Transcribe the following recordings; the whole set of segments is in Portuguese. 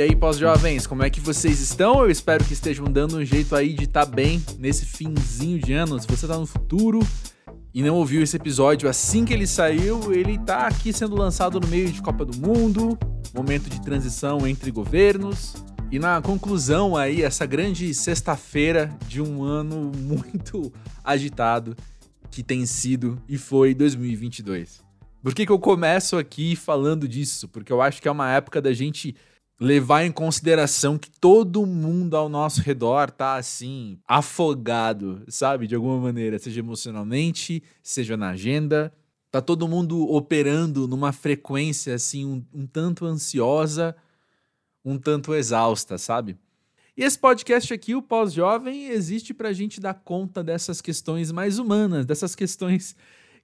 E aí, pós-jovens, como é que vocês estão? Eu espero que estejam dando um jeito aí de estar tá bem nesse finzinho de ano. Se você tá no futuro e não ouviu esse episódio assim que ele saiu, ele tá aqui sendo lançado no meio de Copa do Mundo, momento de transição entre governos. E na conclusão aí, essa grande sexta-feira de um ano muito agitado que tem sido e foi 2022. Por que, que eu começo aqui falando disso? Porque eu acho que é uma época da gente levar em consideração que todo mundo ao nosso redor tá assim, afogado, sabe? De alguma maneira, seja emocionalmente, seja na agenda. Tá todo mundo operando numa frequência assim, um, um tanto ansiosa, um tanto exausta, sabe? E esse podcast aqui, o Pós-Jovem, existe pra gente dar conta dessas questões mais humanas, dessas questões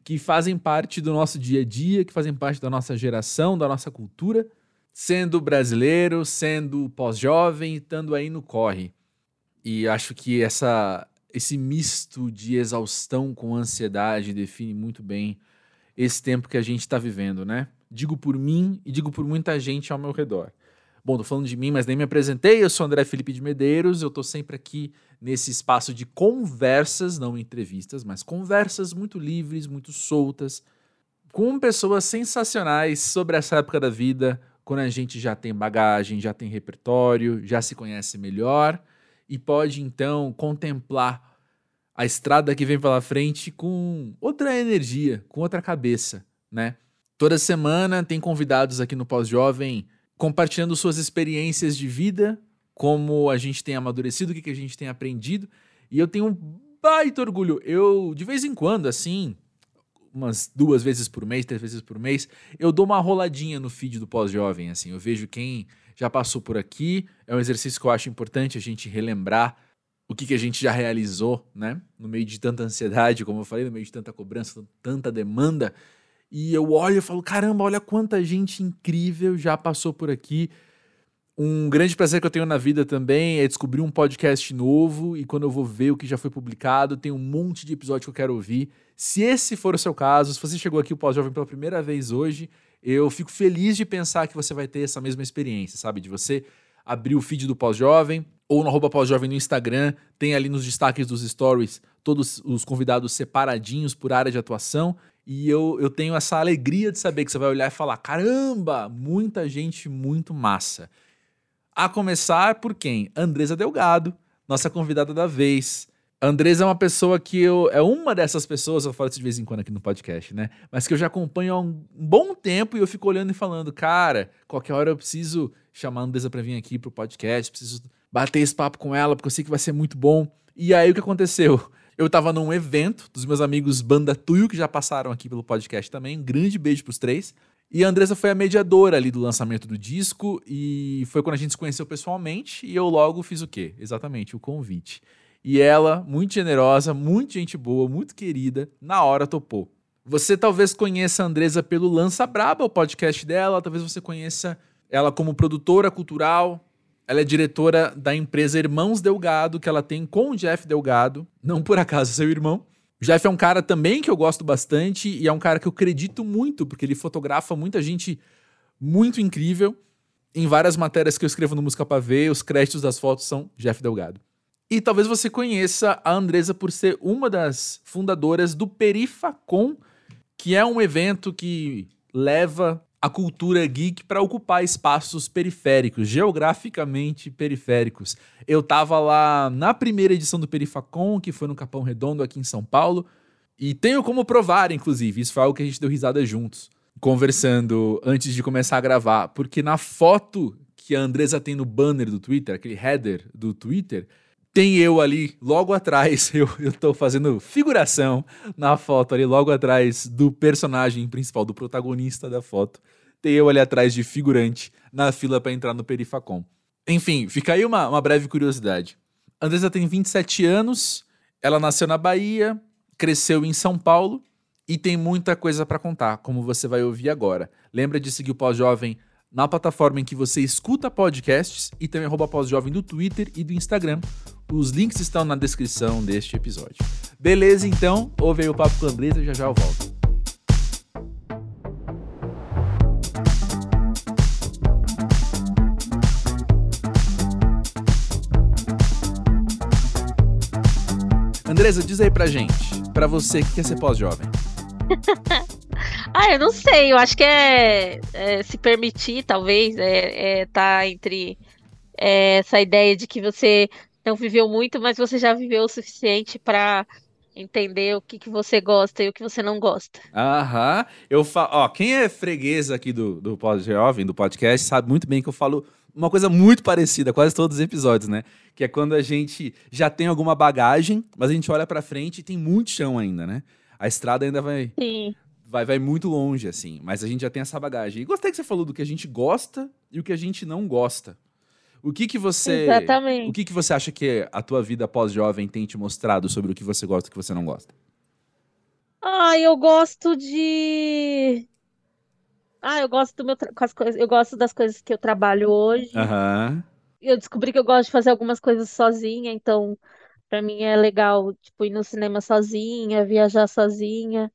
que fazem parte do nosso dia a dia, que fazem parte da nossa geração, da nossa cultura sendo brasileiro, sendo pós-jovem, estando aí no corre. E acho que essa, esse misto de exaustão com ansiedade define muito bem esse tempo que a gente está vivendo, né? Digo por mim e digo por muita gente ao meu redor. Bom, tô falando de mim, mas nem me apresentei. Eu sou André Felipe de Medeiros. Eu tô sempre aqui nesse espaço de conversas, não entrevistas, mas conversas muito livres, muito soltas, com pessoas sensacionais sobre essa época da vida, quando a gente já tem bagagem, já tem repertório, já se conhece melhor e pode então contemplar a estrada que vem pela frente com outra energia, com outra cabeça, né? Toda semana tem convidados aqui no Pós-Jovem compartilhando suas experiências de vida, como a gente tem amadurecido, o que, que a gente tem aprendido. E eu tenho um baita orgulho. Eu, de vez em quando, assim, umas duas vezes por mês, três vezes por mês, eu dou uma roladinha no feed do pós-jovem, assim, eu vejo quem já passou por aqui, é um exercício que eu acho importante a gente relembrar o que, que a gente já realizou, né, no meio de tanta ansiedade, como eu falei, no meio de tanta cobrança, tanta demanda, e eu olho e falo, caramba, olha quanta gente incrível já passou por aqui, um grande prazer que eu tenho na vida também é descobrir um podcast novo e quando eu vou ver o que já foi publicado, tem um monte de episódio que eu quero ouvir. Se esse for o seu caso, se você chegou aqui o Pós-Jovem pela primeira vez hoje, eu fico feliz de pensar que você vai ter essa mesma experiência, sabe? De você abrir o feed do Pós-Jovem ou no arroba Pós-Jovem no Instagram, tem ali nos destaques dos stories todos os convidados separadinhos por área de atuação. E eu, eu tenho essa alegria de saber que você vai olhar e falar: caramba, muita gente muito massa. A começar por quem? Andresa Delgado, nossa convidada da vez. Andresa é uma pessoa que eu. É uma dessas pessoas, eu falo isso de vez em quando aqui no podcast, né? Mas que eu já acompanho há um bom tempo e eu fico olhando e falando, cara, qualquer hora eu preciso chamar a Andresa pra vir aqui pro podcast, preciso bater esse papo com ela, porque eu sei que vai ser muito bom. E aí o que aconteceu? Eu tava num evento dos meus amigos Banda Tuyo, que já passaram aqui pelo podcast também. Um grande beijo pros três. E a Andressa foi a mediadora ali do lançamento do disco e foi quando a gente se conheceu pessoalmente e eu logo fiz o quê? Exatamente, o convite. E ela, muito generosa, muito gente boa, muito querida, na hora topou. Você talvez conheça a Andresa pelo Lança Braba, o podcast dela, talvez você conheça ela como produtora cultural. Ela é diretora da empresa Irmãos Delgado, que ela tem com o Jeff Delgado, não por acaso seu irmão. Jeff é um cara também que eu gosto bastante e é um cara que eu acredito muito, porque ele fotografa muita gente muito incrível. Em várias matérias que eu escrevo no Música Pra Ver, os créditos das fotos são Jeff Delgado. E talvez você conheça a Andresa por ser uma das fundadoras do Perifacon, que é um evento que leva a cultura geek para ocupar espaços periféricos, geograficamente periféricos. Eu estava lá na primeira edição do Perifacon, que foi no Capão Redondo, aqui em São Paulo, e tenho como provar, inclusive, isso foi algo que a gente deu risada juntos, conversando antes de começar a gravar, porque na foto que a Andresa tem no banner do Twitter, aquele header do Twitter, tem eu ali logo atrás, eu, tô fazendo figuração na foto ali logo atrás do personagem principal, do protagonista da foto. Eu ali atrás de figurante na fila para entrar no Perifacom. Enfim, fica aí uma, uma breve curiosidade. Andresa tem 27 anos, ela nasceu na Bahia, cresceu em São Paulo e tem muita coisa para contar, como você vai ouvir agora. Lembra de seguir o Pós-Jovem na plataforma em que você escuta podcasts e também arroba pós-jovem do Twitter e do Instagram. Os links estão na descrição deste episódio. Beleza, então, ouve aí o papo com Andresa já já eu volto. Andresa, diz aí pra gente, pra você, o que é ser pós-jovem? ah, eu não sei, eu acho que é, é se permitir, talvez, é, é tá entre é, essa ideia de que você não viveu muito, mas você já viveu o suficiente para entender o que, que você gosta e o que você não gosta. Aham. Eu falo, ó, quem é freguês aqui do, do Pós-Jovem, do podcast, sabe muito bem que eu falo uma coisa muito parecida, quase todos os episódios, né? Que é quando a gente já tem alguma bagagem, mas a gente olha para frente e tem muito chão ainda, né? A estrada ainda vai, Sim. vai vai muito longe assim, mas a gente já tem essa bagagem. E gostei que você falou do que a gente gosta e o que a gente não gosta. O que que você Exatamente. O que que você acha que a tua vida pós-jovem tem te mostrado sobre o que você gosta e o que você não gosta? Ah, eu gosto de Ah, eu gosto do meu com as coisas, eu gosto das coisas que eu trabalho hoje. Aham. Eu descobri que eu gosto de fazer algumas coisas sozinha, então pra mim é legal, tipo, ir no cinema sozinha, viajar sozinha,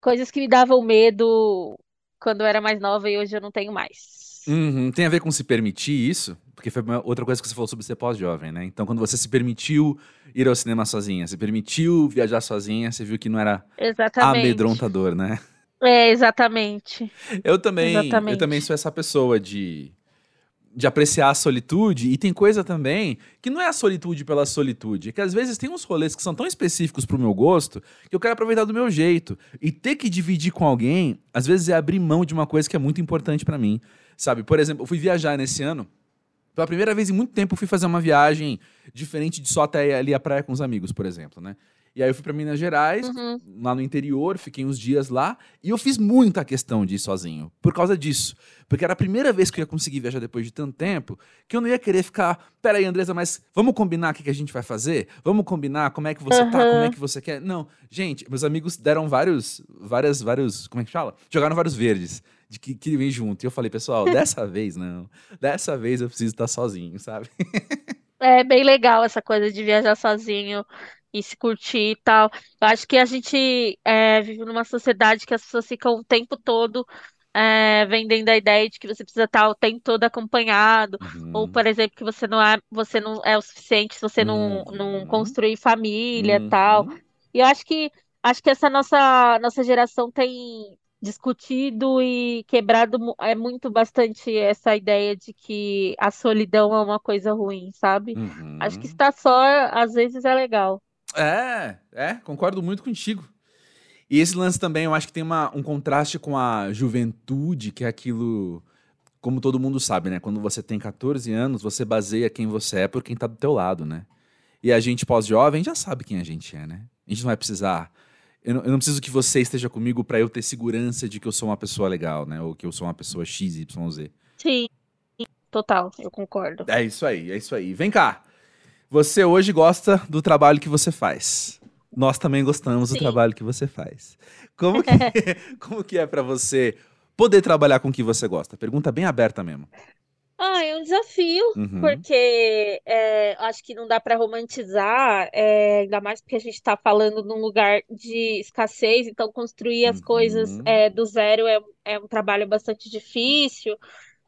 coisas que me davam medo quando eu era mais nova e hoje eu não tenho mais. Uhum. Tem a ver com se permitir isso? Porque foi outra coisa que você falou sobre ser pós-jovem, né? Então, quando você se permitiu ir ao cinema sozinha, se permitiu viajar sozinha, você viu que não era Exatamente. amedrontador, né? É, exatamente. Eu também, eu Exatamente. também sou essa pessoa de, de apreciar a solitude. E tem coisa também que não é a solitude pela solitude. É que às vezes tem uns rolês que são tão específicos pro meu gosto que eu quero aproveitar do meu jeito. E ter que dividir com alguém, às vezes é abrir mão de uma coisa que é muito importante pra mim. Sabe? Por exemplo, eu fui viajar nesse ano. Pela primeira vez em muito tempo, eu fui fazer uma viagem diferente de só até ir ali à praia com os amigos, por exemplo, né? E aí eu fui pra Minas Gerais, Uhum. lá no interior, fiquei uns dias lá, e eu fiz muita questão de ir sozinho, por causa disso. Porque era a primeira vez que eu ia conseguir viajar depois de tanto tempo, que eu não ia querer ficar, peraí, Andresa, mas vamos combinar o que, que a gente vai fazer? Vamos combinar como é que você tá, Aham. como é que você quer? Não, gente, meus amigos deram vários, várias, vários, como é que fala? Jogaram vários verdes, de que, que vem junto. E eu falei, pessoal, dessa vez não, dessa vez eu preciso estar sozinho, sabe? É bem legal essa coisa de viajar sozinho e se curtir e tal. Eu acho que a gente é, vive numa sociedade que as pessoas ficam o tempo todo é, vendendo a ideia de que você precisa estar o tempo todo acompanhado, ou, Uhum. por exemplo, que você não é, você não é o suficiente se você não, não Uhum. construir família e tal. Uhum. E eu acho que acho que essa nossa nossa geração tem discutido e quebrado é muito bastante essa ideia de que a solidão é uma coisa ruim, sabe? Acho que estar só às vezes é legal. É, é, concordo muito contigo. E esse lance também, eu acho que tem uma, um contraste com a juventude, que é aquilo, como todo mundo sabe, né? Quando você tem 14 anos, você baseia quem você é por quem tá do teu lado, né? E a gente pós-jovem já sabe quem a gente é, né? A gente não vai precisar. Eu não, eu não preciso que você esteja comigo pra eu ter segurança de que eu sou uma pessoa legal, né? Ou que eu sou uma pessoa X, Y, Z. Sim, total, eu concordo. É isso aí, é isso aí. Vem cá. Você hoje gosta do trabalho que você faz. Nós também gostamos do Sim. trabalho que você faz. Como que, como que é pra você poder trabalhar com o que você gosta? Pergunta bem aberta mesmo. Ah, é um desafio, Uhum. porque é, acho que não dá para romantizar, é, ainda mais porque a gente está falando num lugar de escassez, então construir as coisas Uhum. é, do zero é, é um trabalho bastante difícil.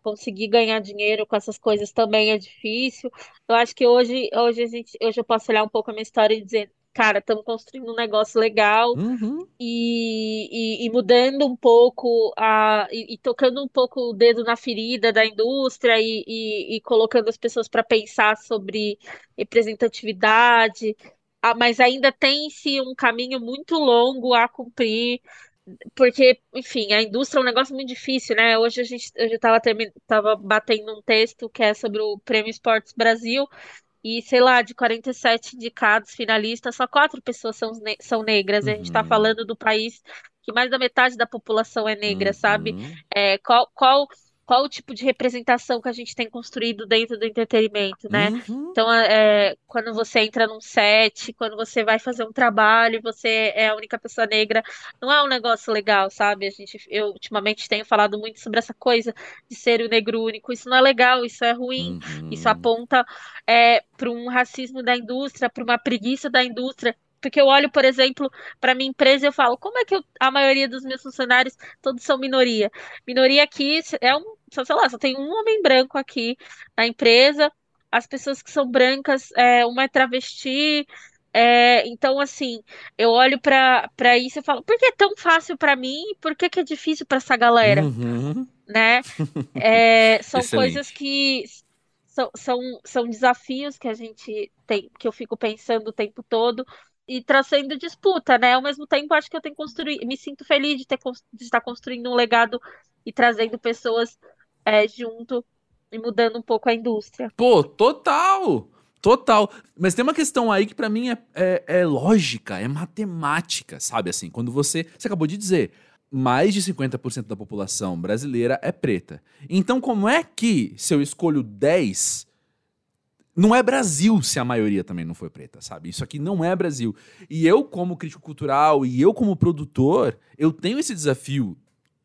Conseguir ganhar dinheiro com essas coisas também é difícil. Eu acho que hoje, hoje a gente, hoje eu posso olhar um pouco a minha história e dizer, cara, estamos construindo um negócio legal Uhum. e, e- e mudando um pouco a, e, e tocando um pouco o dedo na ferida da indústria e, colocando as pessoas para pensar sobre representatividade, Ah, mas ainda tem-se um caminho muito longo a cumprir, porque, enfim, a indústria é um negócio muito difícil, né? Hoje a gente, eu estava tava batendo um texto que é sobre o Prêmio Esportes Brasil. E, sei lá, de 47 indicados finalistas, só quatro pessoas são, ne- são negras. E a gente está Uhum. falando do país que mais da metade da população é negra, sabe? Uhum. É, qual, qual, qual o tipo de representação que a gente tem construído dentro do entretenimento, né? Uhum. Então, é, quando você entra num set, quando você vai fazer um trabalho e você é a única pessoa negra, não é um negócio legal, sabe? A gente, eu ultimamente tenho falado muito sobre essa coisa de ser o negro único. Isso não é legal, isso é ruim. Isso Uhum. aponta é, para um racismo da indústria, para uma preguiça da indústria. Porque eu olho, por exemplo, para minha empresa e eu falo, como é que eu- a maioria dos meus funcionários todos são minoria? Minoria aqui é um, só, sei lá, só tem um homem branco aqui na empresa. As pessoas que são brancas, é, uma é travesti, É, então, assim, eu olho pra isso e falo, por que é tão fácil pra mim? Por que, que é difícil pra essa galera? Uhum. Né? É, são Excelente. coisas que são, são, são desafios que a gente tem, que eu fico pensando o tempo todo e trazendo disputa, né? Ao mesmo tempo, acho que eu tenho construído, me sinto feliz de ter de estar construindo um legado e trazendo pessoas é, junto e mudando um pouco a indústria. Pô, total! Total. Mas tem uma questão aí que pra mim é, é, é lógica, é matemática, sabe? Assim, quando você. Você acabou de dizer, mais de 50% da população brasileira é preta. Então, como é que, se eu escolho 10, não é Brasil se a maioria também não for preta, sabe? Isso aqui não é Brasil. E eu, como crítico cultural e eu, como produtor, eu tenho esse desafio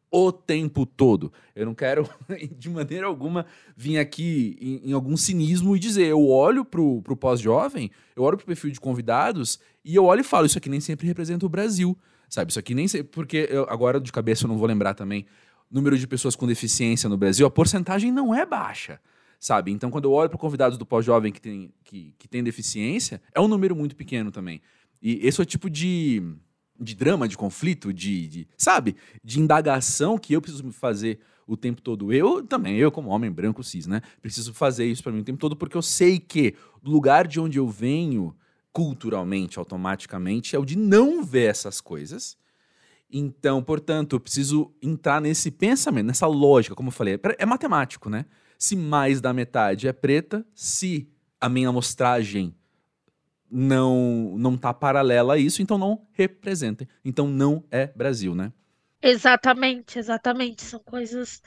o tempo todo. Eu não quero, de maneira alguma, vir aqui em, em algum cinismo e dizer, eu olho pro, pro pós-jovem, eu olho pro perfil de convidados e eu olho e falo, isso aqui nem sempre representa o Brasil, sabe? Isso aqui nem sempre, porque eu, agora de cabeça eu não vou lembrar também, número de pessoas com deficiência no Brasil, a porcentagem não é baixa, sabe? Então quando eu olho pro convidados do pós-jovem que tem, que, que tem deficiência, é um número muito pequeno também. E esse é o tipo de de drama, de conflito, de, de, sabe, de indagação que eu preciso fazer o tempo todo. Eu também, eu como homem branco cis, né, preciso fazer isso para mim o tempo todo porque eu sei que o lugar de onde eu venho culturalmente, automaticamente, é o de não ver essas coisas. Então, portanto, eu preciso entrar nesse pensamento, nessa lógica, como eu falei, é, é matemático, né? Se mais da metade é preta, se a minha amostragem não não tá paralela a isso, então não representem. Então não é Brasil, né? Exatamente, exatamente. São coisas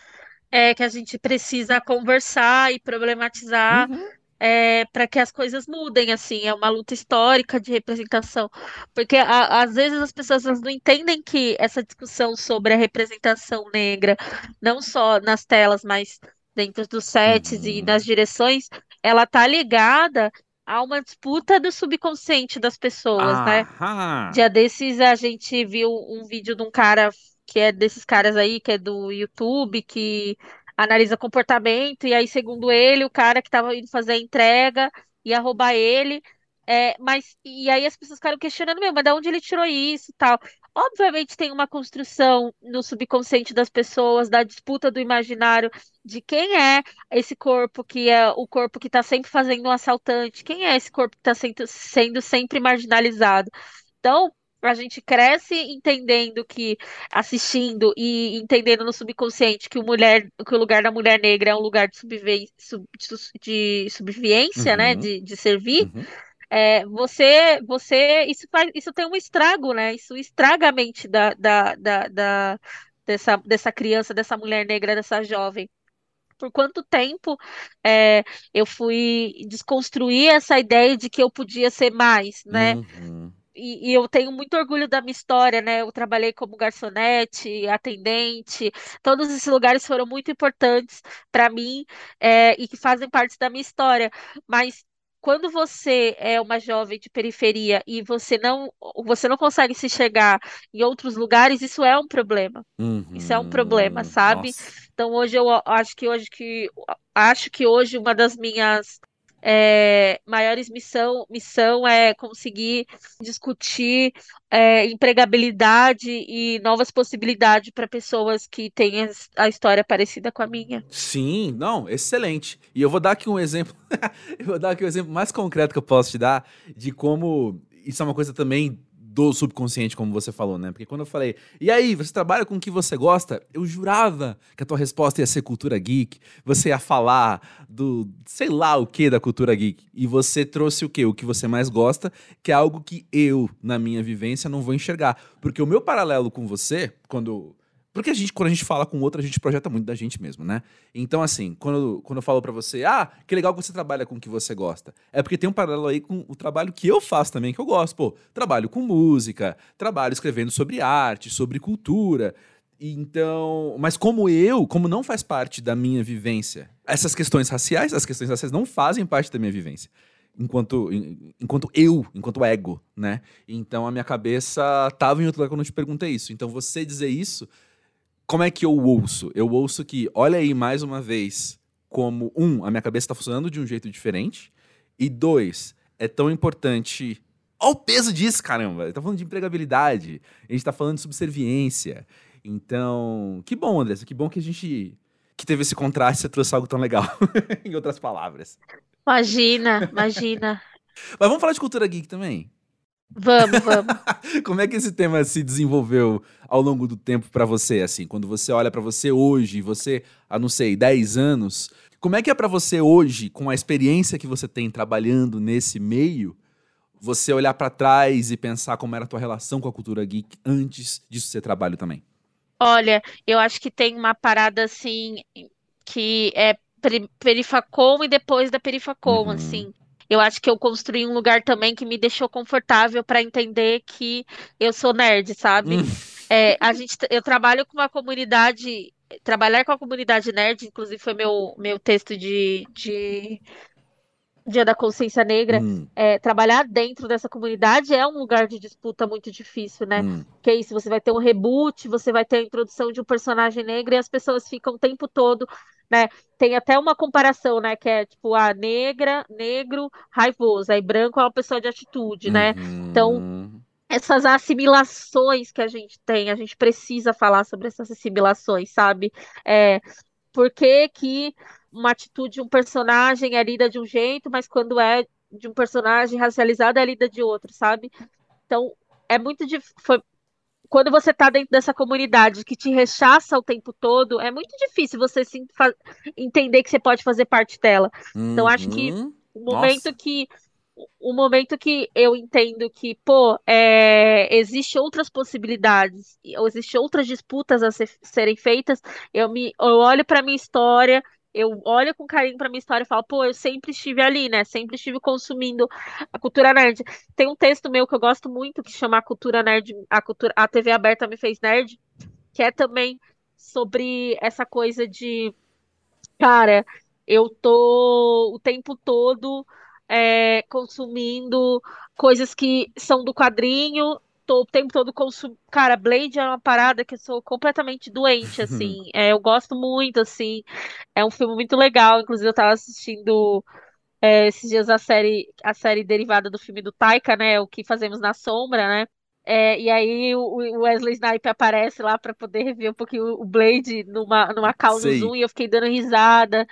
é, que a gente precisa conversar e problematizar Uhum. é, para que as coisas mudem, assim. É uma luta histórica de representação. Porque a- às vezes as pessoas não entendem que essa discussão sobre a representação negra, não só nas telas, mas dentro dos sets e nas Uhum. direções, ela tá ligada a uma disputa do subconsciente das pessoas, né? Aham. Dia desses a gente viu um vídeo de um cara que é desses caras aí, que é do YouTube, que analisa comportamento, e aí, segundo ele, o cara que estava indo fazer a entrega ia roubar ele. É, mas e aí as pessoas ficaram questionando, meu, mas de onde ele tirou isso e tal? Obviamente tem uma construção no subconsciente das pessoas, da disputa do imaginário de quem é esse corpo que é o corpo que está sempre fazendo um assaltante, quem é esse corpo que está sendo, sendo sempre marginalizado. Então, a gente cresce entendendo que, assistindo e entendendo no subconsciente que o, mulher, que o lugar da mulher negra é um lugar de, subvi sub- de subvivência, né? Uhum. De, de servir. Uhum. É, você, você, isso faz, isso tem um estrago, né? Isso estraga a mente da, da, da, da- dessa, dessa criança, dessa mulher negra, dessa jovem. Por quanto tempo é, eu fui desconstruir essa ideia de que eu podia ser mais, né? Uhum. E, e eu tenho muito orgulho da minha história, né? Eu trabalhei como garçonete, atendente, todos esses lugares foram muito importantes para mim, é, e que fazem parte da minha história. Mas quando você é uma jovem de periferia e você não, você não consegue se chegar em outros lugares, isso é um problema. Isso é um problema, Uhum. sabe? Nossa. Então hoje eu acho que hoje que acho que hoje uma das minhas é, maiores missão, missão é conseguir discutir é, empregabilidade e novas possibilidades para pessoas que têm a história parecida com a minha. Sim, não, excelente. E eu vou dar aqui um exemplo. eu vou dar aqui um exemplo mais concreto que eu posso te dar de como isso é uma coisa também do subconsciente, como você falou, né? Porque quando eu falei, e aí, você trabalha com o que você gosta? Eu jurava que a tua resposta ia ser cultura geek, você ia falar do sei lá o que da cultura geek. E você trouxe o quê? O que você mais gosta, que é algo que eu, na minha vivência, não vou enxergar. Porque o meu paralelo com você, quando porque a gente, quando a gente fala com outro, a gente projeta muito da gente mesmo, né? Então, assim, quando, quando eu falo pra você, ah, que legal que você trabalha com o que você gosta, é porque tem um paralelo aí com o trabalho que eu faço também, que eu gosto. Pô, trabalho com música, trabalho escrevendo sobre arte, sobre cultura. Então, mas como eu, como não faz parte da minha vivência, essas questões raciais, as questões raciais não fazem parte da minha vivência. Enquanto, en- enquanto eu, enquanto ego, né? Então a minha cabeça tava em outro lugar quando eu te perguntei isso. Então você dizer isso como é que eu ouço? Eu ouço que, olha aí mais uma vez, como, um, a minha cabeça está funcionando de um jeito diferente, e dois, é tão importante Olha o peso disso, caramba. Tá falando de empregabilidade, a gente tá falando de subserviência. Então, que bom, Andressa, que bom que a gente que teve esse contraste, você trouxe algo tão legal, em outras palavras. Imagina, imagina. Mas vamos falar de cultura geek também? Vamos, vamos. Como é que esse tema se desenvolveu ao longo do tempo para você, assim? Quando você olha para você hoje, você, há não sei, 10 anos, como é que é para você hoje, com a experiência que você tem trabalhando nesse meio, você olhar para trás e pensar como era a tua relação com a cultura geek antes disso ser trabalho também? Olha, eu acho que tem uma parada assim que é Perifacom e depois da Perifacom, uhum. assim. Eu acho que eu construí um lugar também que me deixou confortável para entender que eu sou nerd, sabe? Hum. É, a gente, eu trabalho com uma comunidade, trabalhar com a comunidade nerd, inclusive foi meu, meu texto de, de Dia da Consciência Negra, hum. é, trabalhar dentro dessa comunidade é um lugar de disputa muito difícil, né? Hum. Que é isso, você vai ter um reboot, você vai ter a introdução de um personagem negro e as pessoas ficam o tempo todo né? Tem até uma comparação, né? Que é tipo a negra, negro, raivoso. Aí branco é uma pessoa de atitude, né? Então, uhum. Então, essas assimilações que a gente tem, a gente precisa falar sobre essas assimilações, sabe? É, por que, que uma atitude de um personagem é lida de um jeito, mas quando é de um personagem racializado é lida de outro, sabe? Então, é muito difícil quando você está dentro dessa comunidade que te rechaça o tempo todo, é muito difícil você sim, entender que você pode fazer parte dela. Uhum. Então, acho que uhum. o momento Nossa. que o momento que eu entendo que, pô, é, existe outras possibilidades, ou existe outras disputas a ser, serem feitas, eu me eu olho para minha história eu olho com carinho pra minha história e falo, pô, eu sempre estive ali, né? Sempre estive consumindo a cultura nerd. Tem um texto meu que eu gosto muito que chama a cultura nerd, a cultura, a TV aberta me fez nerd, que é também sobre essa coisa de, cara, eu tô o tempo todo é, consumindo coisas que são do quadrinho tô o tempo todo consumindo. Cara, Blade é uma parada que eu sou completamente doente, assim. é, eu gosto muito, assim. É um filme muito legal. Inclusive, eu tava assistindo é, esses dias a série, a série derivada do filme do Taika, né? O que fazemos na sombra, né? É, e aí o Wesley Snipe aparece lá para poder rever um pouquinho o Blade numa, numa call no Zoom e eu fiquei dando risada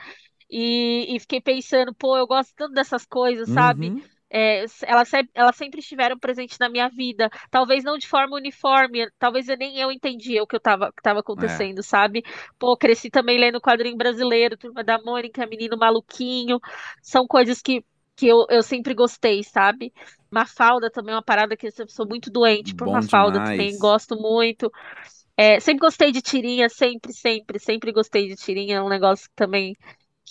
e, e, fiquei pensando, pô, eu gosto tanto dessas coisas, sabe? É, elas, elas sempre estiveram presentes na minha vida. Talvez não de forma uniforme, talvez eu, nem eu entendia o que eu tava, que tava acontecendo, é. sabe? Pô, cresci também lendo quadrinho brasileiro, Turma da Mônica, Menino Maluquinho. São coisas que, que eu, eu sempre gostei, sabe? Mafalda também é uma parada que eu sou muito doente por Bom Mafalda demais. também, gosto muito. É, sempre gostei de tirinha, sempre, sempre, sempre gostei de tirinha. É um negócio que também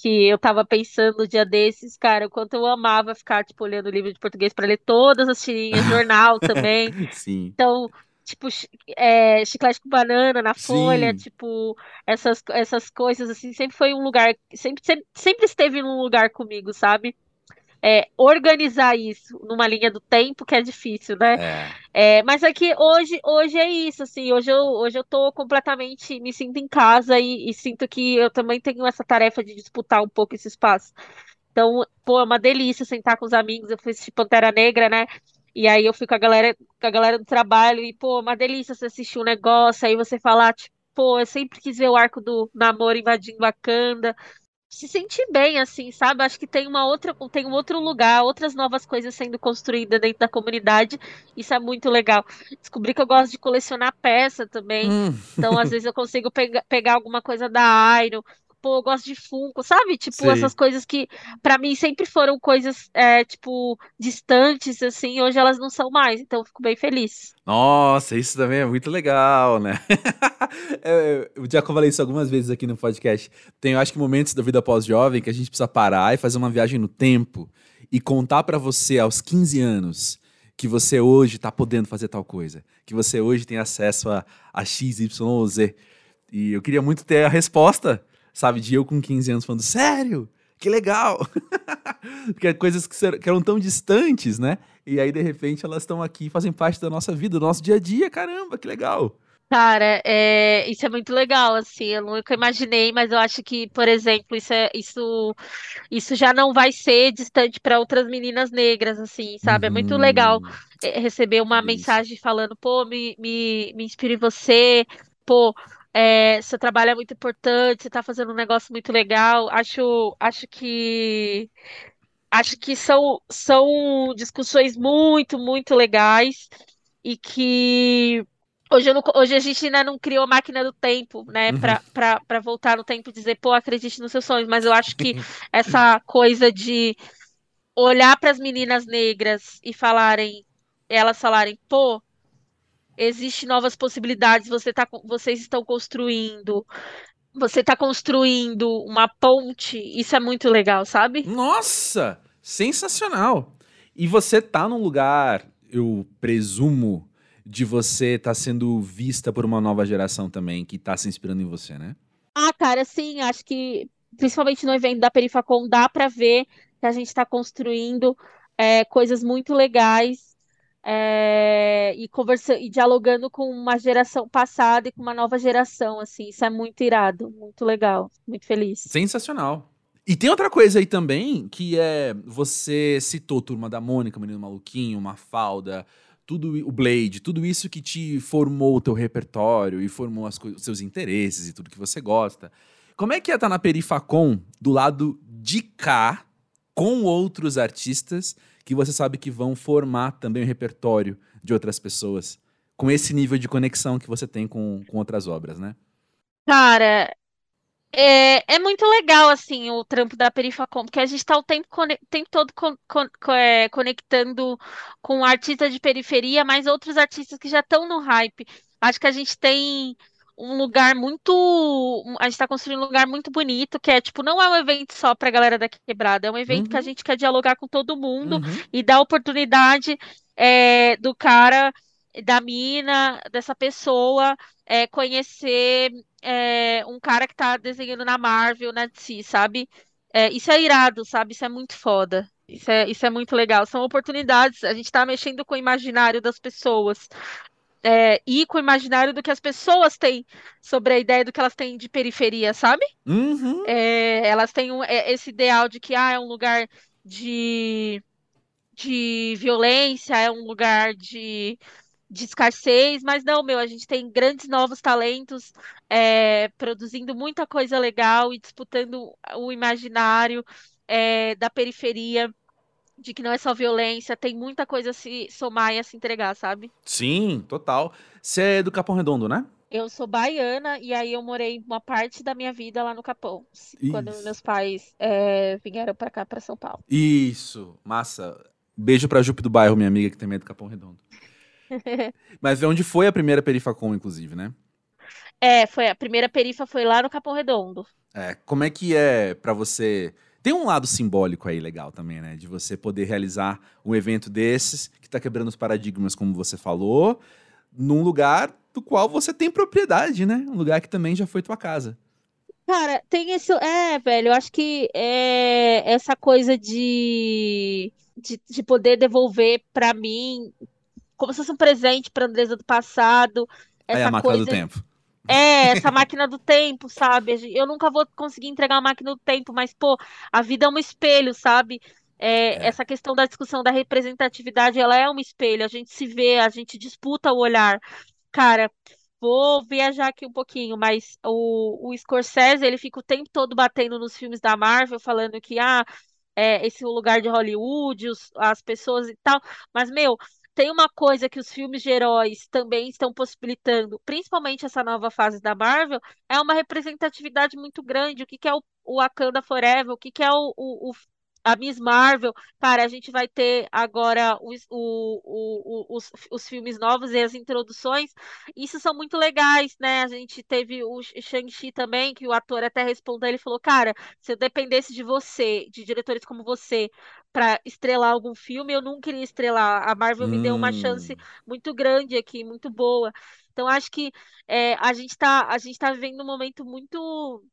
que eu tava pensando no dia desses, cara, o quanto eu amava ficar, tipo, olhando livro de português para ler todas as tirinhas, jornal também. Sim. Então, tipo, é, chiclete com banana na folha, Sim. tipo, essas, essas coisas, assim, sempre foi um lugar, sempre, sempre, sempre esteve num lugar comigo, sabe? É, organizar isso numa linha do tempo que é difícil, né? É. É, mas é que hoje, hoje é isso, assim, hoje eu, hoje eu tô completamente, me sinto em casa e, e sinto que eu também tenho essa tarefa de disputar um pouco esse espaço. Então, pô, é uma delícia sentar com os amigos, eu fui assistir Pantera Negra, né? E aí eu fui com a galera, com a galera do trabalho e, pô, uma delícia você assistir um negócio, aí você falar, tipo, pô, eu sempre quis ver o arco do namoro invadindo Wakanda, se sentir bem, assim, sabe? Acho que tem uma outra, tem um outro lugar, outras novas coisas sendo construídas dentro da comunidade. Isso é muito legal. Descobri que eu gosto de colecionar peça também. Hum. Então, às vezes, eu consigo pegar, pegar alguma coisa da Iron, pô, eu gosto de Funko, sabe? Tipo, Sim. essas coisas que para mim sempre foram coisas, é, tipo, distantes, assim, hoje elas não são mais, então eu fico bem feliz. Nossa, isso também é muito legal, né? eu já falei isso algumas vezes aqui no podcast. Tem, eu acho que momentos da vida pós-jovem que a gente precisa parar e fazer uma viagem no tempo e contar para você aos 15 anos que você hoje tá podendo fazer tal coisa, que você hoje tem acesso a, a X, Y ou Z. E eu queria muito ter a resposta sabe? De eu com 15 anos falando, sério? Que legal! Porque é coisas que, que eram tão distantes, né? E aí, de repente, elas estão aqui, fazem parte da nossa vida, do nosso dia a dia, caramba, que legal! Cara, é, isso é muito legal, assim, eu nunca imaginei, mas eu acho que, por exemplo, isso é, isso, isso já não vai ser distante para outras meninas negras, assim, sabe? É muito legal Uhum. é, receber uma delícia. mensagem falando, pô, me, me, me inspiro em você, pô, é, seu trabalho é muito importante, você tá fazendo um negócio muito legal. Acho, acho que acho que são, são discussões muito, muito legais e que hoje, não- hoje a gente ainda não criou a máquina do tempo, né, Uhum. para para voltar no tempo e dizer, pô, acredite nos seus sonhos, mas eu acho que essa coisa de olhar para as meninas negras e falarem, elas falarem, pô, existem novas possibilidades, você tá, vocês estão construindo, você está construindo uma ponte, isso é muito legal, sabe? Nossa! Sensacional! E você tá num lugar, eu presumo, de você estar sendo vista por uma nova geração também, que tá se inspirando em você, né? Ah, cara, sim, acho que principalmente no evento da Perifacom dá para ver que a gente está construindo é, coisas muito legais é, e conversando e dialogando com uma geração passada e com uma nova geração, assim, isso é muito irado, muito legal, muito feliz. Sensacional. E tem outra coisa aí também, que é, você citou Turma da Mônica, Menino Maluquinho, Mafalda, tudo, o Blade, tudo isso que te formou o teu repertório e formou as os seus interesses e tudo que você gosta. Como é que é estar na Perifacom do lado de cá, com outros artistas que você sabe que vão formar também o repertório de outras pessoas, com esse nível de conexão que você tem com, com outras obras, né? Cara, É, é muito legal, assim, o trampo da Perifacom, porque a gente está o tempo, tempo todo con- con- co- é, conectando com artistas de periferia, mas outros artistas que já estão no hype. Acho que a gente tem um lugar muito. A gente está construindo um lugar muito bonito, que é, tipo, não é um evento só para a galera da quebrada, é um evento que a Uhum, gente quer dialogar com todo mundo uhum. e dar oportunidade, é, do cara, da mina, dessa pessoa, é, conhecer é, um cara que tá desenhando na Marvel, na DC, sabe? É, isso é irado, sabe? Isso é muito foda. Isso é, isso é muito legal. São oportunidades. A gente tá mexendo com o imaginário das pessoas. É, e com o imaginário do que as pessoas têm sobre a ideia do que elas têm de periferia, sabe? Uhum. É, elas têm um- é, esse ideal de que ah, é um lugar de, de violência, é um lugar de de escassez, mas não, meu, a gente tem grandes novos talentos é, produzindo muita coisa legal e disputando o imaginário é, da periferia, de que não é só violência, tem muita coisa a se somar e a se entregar, sabe? Sim, total. Você é do Capão Redondo, né? Eu sou baiana e aí eu morei uma parte da minha vida lá no Capão, quando Isso. meus pais é, vieram pra cá, pra São Paulo. Isso, massa. Beijo pra Jupe do Bairro, minha amiga, que também é do Capão Redondo. Mas é onde foi a primeira Perifacom, inclusive, né? É, foi a primeira perifa foi lá no Capão Redondo. É, como é que é pra você... Tem um lado simbólico aí legal também, né? De você poder realizar um evento desses, que tá quebrando os paradigmas, como você falou, num lugar do qual você tem propriedade, né? Um lugar que também já foi tua casa. Cara, tem esse. É, velho, eu acho que é essa coisa de, de, de poder devolver pra mim, como se fosse um presente pra Andresa do passado, Aí a essa máquina do coisa. tempo. É, essa máquina do tempo, sabe? Eu nunca vou conseguir entregar a máquina do tempo, mas, pô, a vida é um espelho, sabe? É, É. essa questão da discussão da representatividade, ela é um espelho, a gente se vê, a gente disputa o olhar. Cara, vou viajar aqui um pouquinho, mas o, o Scorsese, ele fica o tempo todo batendo nos filmes da Marvel, falando que, ah, é, esse é lugar de Hollywood, os- as pessoas e tal. Mas, meu, tem uma coisa que os filmes de heróis também estão possibilitando, principalmente essa nova fase da Marvel, é uma representatividade muito grande. O que que é o, o Wakanda Forever? O que que é o, o, o- a Miss Marvel? Cara, a gente vai ter agora os, o, o, os, os filmes novos e as introduções. Isso são muito legais, né? A gente teve o Shang-Chi também, que o ator até respondeu, ele falou, cara, se eu dependesse de você, de diretores como você, para estrelar algum filme, eu nunca iria estrelar. A Marvel me deu uma chance Hum, muito grande aqui, muito boa. Então, acho que é, a gente está tá vivendo um momento muito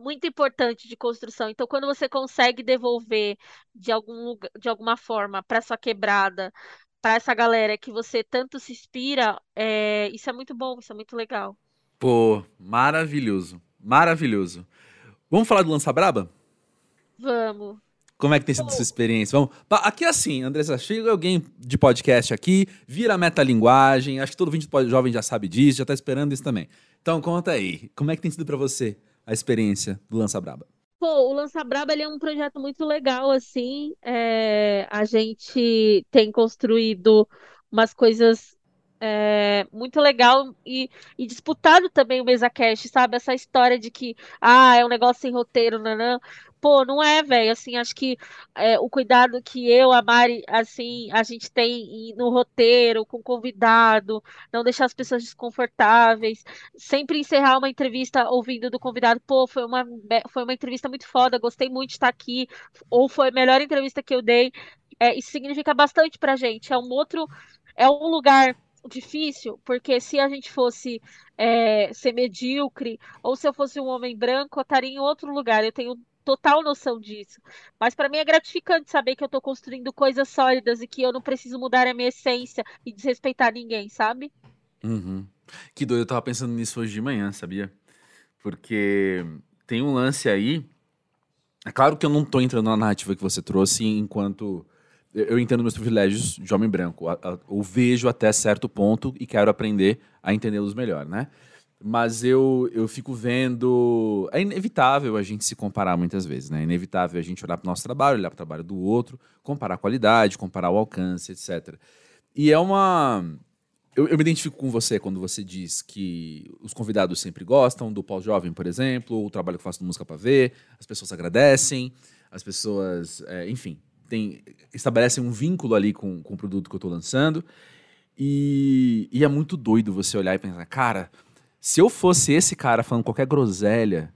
muito importante de construção. Então, quando você consegue devolver de algum lugar, de alguma forma para sua quebrada para essa galera que você tanto se inspira, é, isso é muito bom, isso é muito legal. Pô, maravilhoso. Maravilhoso. Vamos falar do Lança Braba? Vamos. Como é que tem sido Pô. sua experiência? Vamos. Aqui é assim, Andressa, chega alguém de podcast aqui, vira metalinguagem, acho que todo vídeo jovem já sabe disso, já tá esperando isso também. Então conta aí, como é que tem sido para você a experiência do Lança Braba? Pô, o Lança Braba é um projeto muito legal, assim. É, a gente tem construído umas coisas é, muito legal e, e, disputado também o MesaCast, sabe? Essa história de que, ah, é um negócio sem roteiro, nanã. Pô, não é, velho. Assim, acho que é, o cuidado que eu, a Mari, assim, a gente tem no roteiro, com o convidado, não deixar as pessoas desconfortáveis, sempre encerrar uma entrevista ouvindo do convidado, pô, foi uma, foi uma entrevista muito foda, gostei muito de estar aqui, ou foi a melhor entrevista que eu dei. É, isso significa bastante pra gente. É um outro, é um lugar difícil, porque se a gente fosse é, ser medíocre, ou se eu fosse um homem branco, eu estaria em outro lugar. Eu tenho total noção disso. Mas para mim é gratificante saber que eu estou construindo coisas sólidas e que eu não preciso mudar a minha essência e desrespeitar ninguém, sabe? Uhum. Que doido, eu tava pensando nisso hoje de manhã, sabia? Porque tem um lance aí. É claro que eu não tô entrando na narrativa que você trouxe enquanto eu entendo meus privilégios de homem branco. Eu vejo até certo ponto e quero aprender a entendê-los melhor, né? Mas eu, eu fico vendo. É inevitável a gente se comparar muitas vezes, né? É inevitável a gente olhar para o nosso trabalho, olhar para o trabalho do outro, comparar a qualidade, comparar o alcance, etc. E é uma. Eu, eu, me identifico com você quando você diz que os convidados sempre gostam do pós-jovem, por exemplo, o trabalho que eu faço no Música para Ver, as pessoas agradecem, as pessoas. É, enfim, tem, estabelecem um vínculo ali com, com o produto que eu estou lançando. E, e é muito doido você olhar e pensar, cara, se eu fosse esse cara falando qualquer groselha,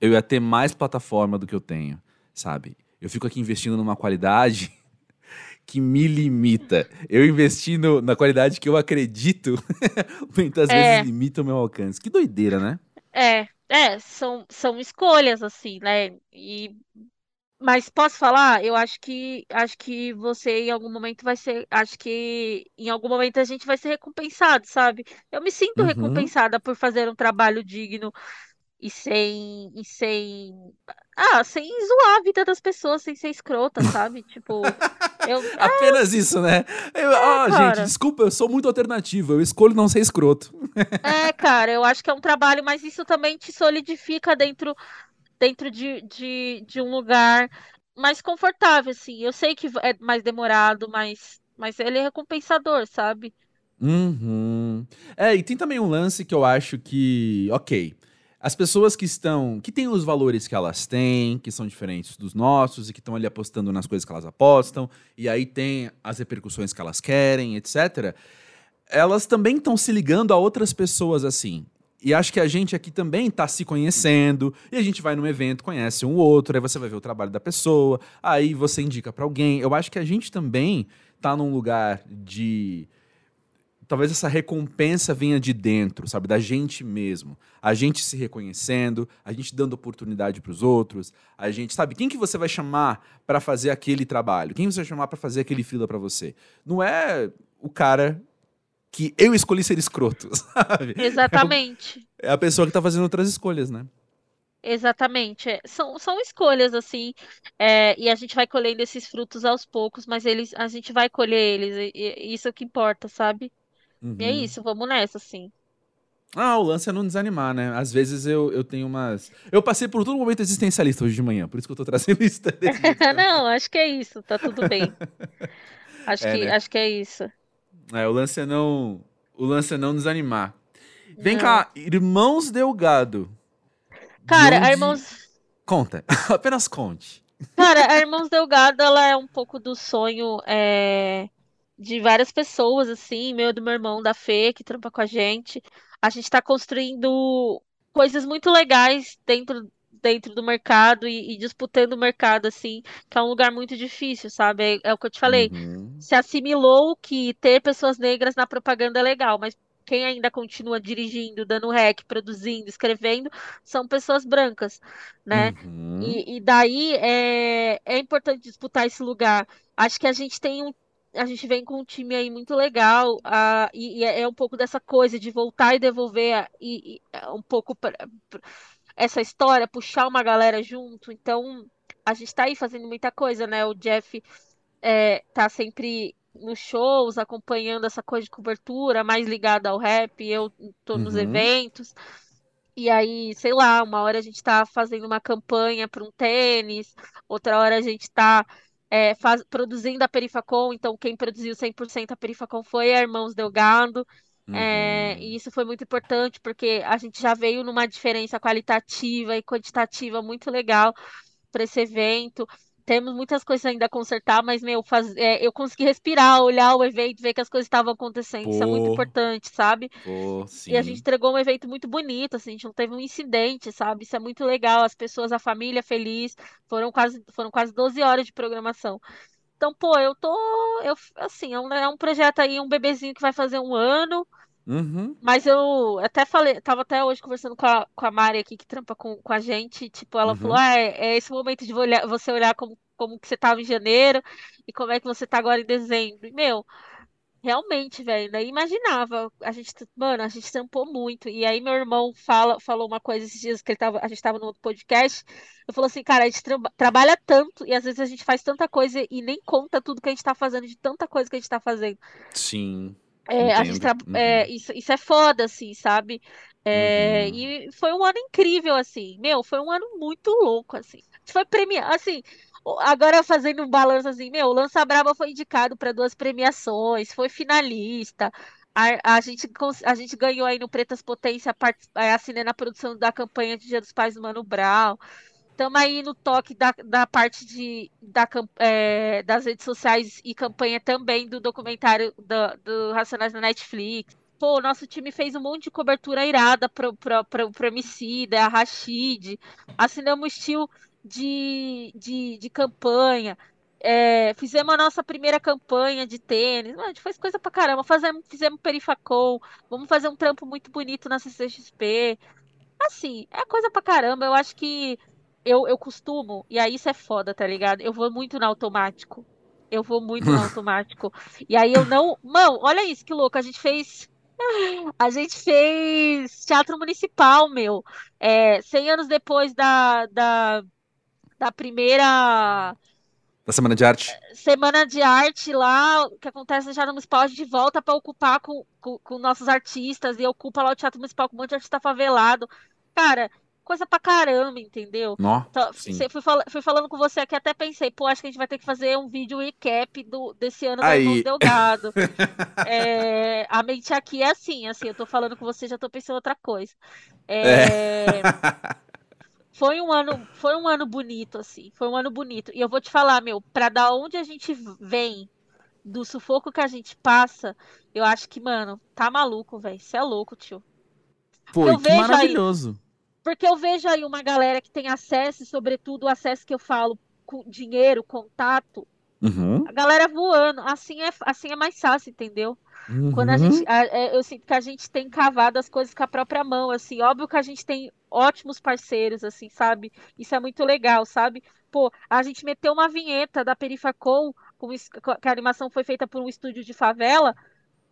eu ia ter mais plataforma do que eu tenho, sabe? Eu fico aqui investindo numa qualidade que me limita. Eu investi no, na qualidade que eu acredito, muitas é. vezes limita o meu alcance. Que doideira, né? É, é, são, são escolhas, assim, né? E mas posso falar? Eu acho que acho que você em algum momento vai ser, acho que em algum momento a gente vai ser recompensado, sabe? Eu me sinto Uhum. recompensada por fazer um trabalho digno e sem e sem ah, sem zoar a vida das pessoas, sem ser escrota, sabe? Tipo, eu é, Apenas isso, né? Eu, ó, gente, cara. desculpa, eu sou muito alternativo. Eu escolho não ser escroto. É, cara, eu acho que é um trabalho, mas isso também te solidifica dentro dentro de, de, de um lugar mais confortável, assim. Eu sei que é mais demorado, mas, mas ele é recompensador, sabe? Uhum. É, e tem também um lance que eu acho que, ok, as pessoas que estão, que têm os valores que elas têm, que são diferentes dos nossos e que estão ali apostando nas coisas que elas apostam, e aí tem as repercussões que elas querem, etc. Elas também estão se ligando a outras pessoas assim. E acho que a gente aqui também está se conhecendo, e a gente vai num evento, conhece um outro, aí você vai ver o trabalho da pessoa, aí você indica para alguém. Eu acho que a gente também está num lugar de talvez essa recompensa venha de dentro, sabe, da gente mesmo. A gente se reconhecendo, a gente dando oportunidade para os outros, a gente, sabe, quem que você vai chamar para fazer aquele trabalho? Quem você vai chamar para fazer aquele fila para você? Não é o cara que eu escolhi ser escroto, sabe? Exatamente. É a pessoa que tá fazendo outras escolhas, né? Exatamente. É, são, são escolhas, assim, é, e a gente vai colhendo esses frutos aos poucos, mas eles, a gente vai colher eles, e, e isso é o que importa, sabe? Uhum. E é isso, vamos nessa, assim. Ah, o lance é não desanimar, né? Às vezes eu, eu tenho umas. Eu passei por todo momento existencialista hoje de manhã, por isso que eu tô trazendo isso. não, acho que é isso, tá tudo bem. Acho, é, que, né? acho que é isso. É, o lance é não. O lance é não desanimar. Vem não. cá, Irmãos Delgado. Cara, onde... a Irmãos. Conta, apenas conte. Cara, a Irmãos Delgado, ela é um pouco do sonho é, de várias pessoas, assim, meio do meu irmão, da Fê, que trampa com a gente. A gente tá construindo coisas muito legais dentro dentro do mercado e, e, disputando o mercado, assim, que é um lugar muito difícil, sabe? É, é o que eu te falei. Uhum. Se assimilou que ter pessoas negras na propaganda é legal, mas quem ainda continua dirigindo, dando rec, produzindo, escrevendo, são pessoas brancas, né? Uhum. E, e, daí é, é importante disputar esse lugar. Acho que a gente tem um a gente vem com um time aí muito legal, uh, e, e, é um pouco dessa coisa de voltar e devolver e, e é um pouco pra, pra, essa história, puxar uma galera junto. Então, a gente tá aí fazendo muita coisa, né? O Jeff é, tá sempre nos shows, acompanhando essa coisa de cobertura, mais ligada ao rap, eu tô nos uhum. eventos. E aí, sei lá, uma hora a gente tá fazendo uma campanha para um tênis, outra hora a gente tá é, faz, produzindo a Perifacom, então quem produziu 100% a Perifacom foi a Irmãos Delgado. Uhum. É, e isso foi muito importante porque a gente já veio numa diferença qualitativa e quantitativa muito legal para esse evento. Temos muitas coisas ainda a consertar, mas, meu, faz, é, eu consegui respirar, olhar o evento, ver que as coisas estavam acontecendo. Pô, isso é muito importante, sabe? Pô, e a gente entregou um evento muito bonito, assim, a gente não teve um incidente, sabe? Isso é muito legal. As pessoas, a família feliz. Foram quase, foram quase 12 horas de programação. Então, pô, eu tô. Eu, assim, é um, é um projeto aí, um bebezinho que vai fazer um ano. Uhum. Mas eu até falei, tava até hoje conversando com a, com a Mari aqui, que trampa com, com a gente, tipo, ela uhum. falou, ah, é, é, esse momento de olhar, você olhar como, como que você tava em janeiro e como é que você tá agora em dezembro. E, meu, realmente, velho, daí imaginava, a gente, mano, a gente trampou muito. E aí meu irmão fala, falou uma coisa esses dias que ele tava, a gente tava no outro podcast, eu falou assim, cara, a gente tra trabalha tanto e às vezes a gente faz tanta coisa e nem conta tudo que a gente tá fazendo, de tanta coisa que a gente tá fazendo. Sim. É, a gente tra... uhum. é, isso, isso é foda, assim, sabe? É, uhum. E foi um ano incrível, assim. Meu, foi um ano muito louco, assim. A foi premiado, assim. Agora fazendo um balanço assim, meu, o Lança Brava foi indicado para duas premiações, foi finalista. A, a, gente, a gente ganhou aí no Pretas Potência, é, assinei na produção da campanha de Dia dos Pais do Mano Brown. Estamos aí no toque da, da parte de, da, é, das redes sociais e campanha também do documentário do, do Racionais na Netflix. Pô, nosso time fez um monte de cobertura irada pro, pro, pro, pro Emicida, a Rashid. Assinamos estilo de, de, de campanha. É, fizemos a nossa primeira campanha de tênis. Mano, a gente fez coisa pra caramba. Fazemos, fizemos Perifacom. Vamos fazer um trampo muito bonito na CCXP. Assim, é coisa pra caramba. Eu acho que eu, eu costumo, e aí isso é foda, tá ligado? Eu vou muito no automático. Eu vou muito no automático. E aí eu não. Mano, olha isso, que louco. A gente fez. A gente fez teatro municipal, meu. É, 100 anos depois da, da, da primeira. Da Semana de Arte. Semana de Arte lá, que acontece no Teatro Municipal, a gente volta para ocupar com, com, com, nossos artistas e ocupa lá o Teatro Municipal com um monte de artista favelado. Cara, coisa pra caramba, entendeu? Nó, então, fui, fal fui, falando com você aqui, até pensei, pô, acho que a gente vai ter que fazer um vídeo recap do, desse ano da Irmãos Delgado. é, a mente aqui é assim, assim, eu tô falando com você, já tô pensando outra coisa. É... é. foi um ano, foi um ano bonito, assim, foi um ano bonito. E eu vou te falar, meu, pra da onde a gente vem, do sufoco que a gente passa, eu acho que, mano, tá maluco, velho. Você é louco, tio. Pô, que maravilhoso. Aí, porque eu vejo aí uma galera que tem acesso, sobretudo o acesso que eu falo, com dinheiro, contato. Uhum. A galera voando. Assim é, assim é mais fácil, entendeu? Uhum. Quando a gente. A, é, eu sinto que a gente tem cavado as coisas com a própria mão, assim. Óbvio que a gente tem ótimos parceiros, assim, sabe? Isso é muito legal, sabe? Pô, a gente meteu uma vinheta da Perifacom, com, que a animação foi feita por um estúdio de favela,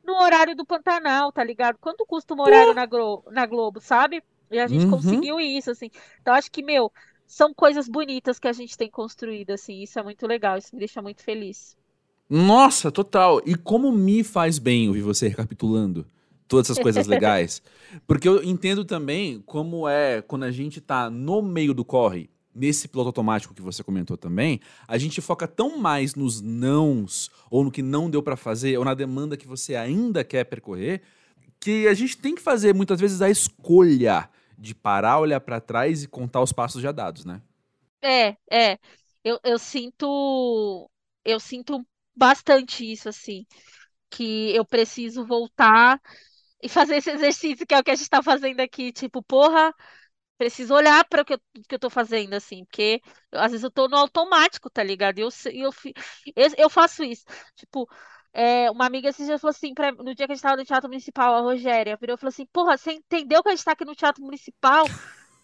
no horário do Pantanal, tá ligado? Quanto custa um horário na, Glo na Globo, sabe? E a gente uhum. conseguiu isso, assim. Então, acho que, meu, são coisas bonitas que a gente tem construído, assim. Isso é muito legal, isso me deixa muito feliz. Nossa, total. E como me faz bem ouvir você recapitulando todas essas coisas legais. Porque eu entendo também como é quando a gente tá no meio do corre, nesse piloto automático que você comentou também, a gente foca tão mais nos nãos, ou no que não deu para fazer, ou na demanda que você ainda quer percorrer, que a gente tem que fazer muitas vezes a escolha de parar, olhar para trás e contar os passos já dados, né? É, é. Eu, eu sinto. Eu sinto bastante isso, assim. Que eu preciso voltar e fazer esse exercício, que é o que a gente tá fazendo aqui. Tipo, porra, preciso olhar para o que eu, que eu tô fazendo, assim, porque às vezes eu tô no automático, tá ligado? E eu, eu, eu, eu faço isso. Tipo, é, uma amiga esses dias falou assim, pra, no dia que a gente tava no Teatro Municipal, a Rogéria, virou e falou assim, porra, você entendeu que a gente tá aqui no Teatro Municipal?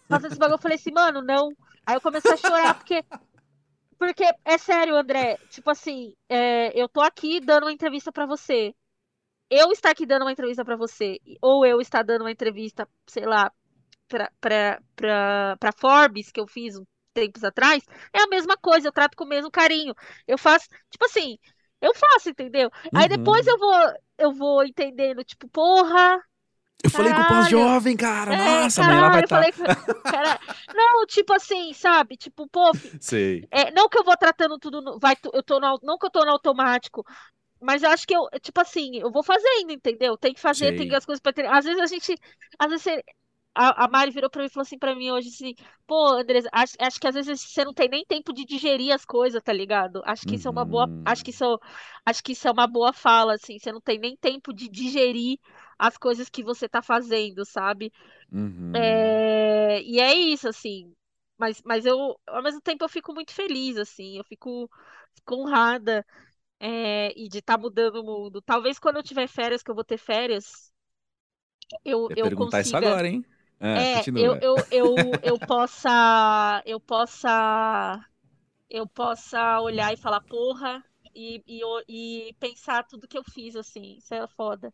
Fazendo esse bagulho, eu falei assim, mano, não. Aí eu comecei a chorar, porque Porque, é sério, André, tipo assim, é, eu tô aqui dando uma entrevista pra você. Eu estar aqui dando uma entrevista pra você, ou eu estar dando uma entrevista, sei lá, pra, pra, pra, pra Forbes, que eu fiz um tempos atrás, é a mesma coisa, eu trato com o mesmo carinho. Eu faço, tipo assim, eu faço, entendeu? Aí Uhum. depois eu vou, eu vou entendendo, tipo, porra, Eu falei com o Caralho. pós-jovem, cara. é, Nossa, amanhã ela vai caralho, estar. eu falei, com- cara, não, tipo assim, sabe? Tipo, pô, Sei. é, não que eu vou tratando tudo, no- vai, eu tô no, não que eu tô no automático, mas eu acho que eu, tipo assim, eu vou fazendo, entendeu? Tem que fazer, tem Sei. que as coisas pra ter. Às vezes a gente, às vezes você- a, a Mari virou pra mim e falou assim pra mim hoje assim, pô, Andresa, acho, acho que às vezes você não tem nem tempo de digerir as coisas, tá ligado? Acho que isso é uma boa, Uhum. acho que isso, acho que isso é uma boa fala, assim, você não tem nem tempo de digerir as coisas que você tá fazendo, sabe? Uhum. É, e é isso, assim. Mas, mas eu, ao mesmo tempo, eu fico muito feliz, assim. Eu fico, fico honrada, é, e de estar mudando o mundo. Talvez quando eu tiver férias, que eu vou ter férias, eu, Eu eu perguntar isso consiga. agora, hein? Ah, É, eu, eu, eu, eu possa, eu possa, eu possa olhar e falar, porra, e, e, e pensar tudo que eu fiz, assim. Isso é foda.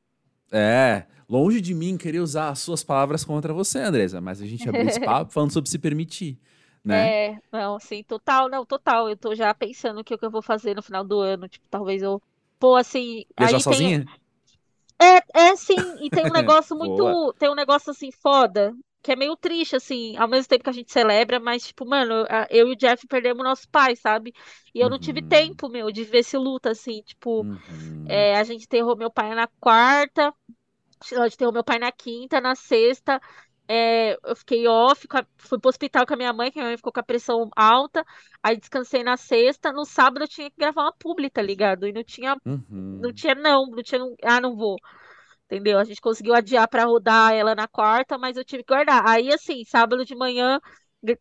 É, longe de mim querer usar as suas palavras contra você, Andresa, mas a gente abriu esse papo falando sobre se permitir, né? É, não, assim, total, não, total. Eu tô já pensando o que, eu vou fazer no final do ano. Tipo, talvez eu. Pô, assim, Viajar aí tem. É, é sim, e tem um negócio muito. Tem um negócio assim, foda, que é meio triste, assim, ao mesmo tempo que a gente celebra, mas, tipo, mano, eu e o Jeff perdemos nosso pai, sabe? E eu não tive Uhum. tempo, meu, de ver esse luto, assim, tipo, Uhum. é, a gente enterrou meu pai na quarta, a gente enterrou meu pai na quinta, na sexta. É, eu fiquei off, a- fui pro hospital com a minha mãe, que a minha mãe ficou com a pressão alta. Aí descansei na sexta. No sábado eu tinha que gravar uma publi, tá ligado? E não tinha, Uhum. não tinha não, não tinha, não- ah, não vou. Entendeu? A gente conseguiu adiar pra rodar ela na quarta, mas eu tive que guardar. Aí, assim, sábado de manhã,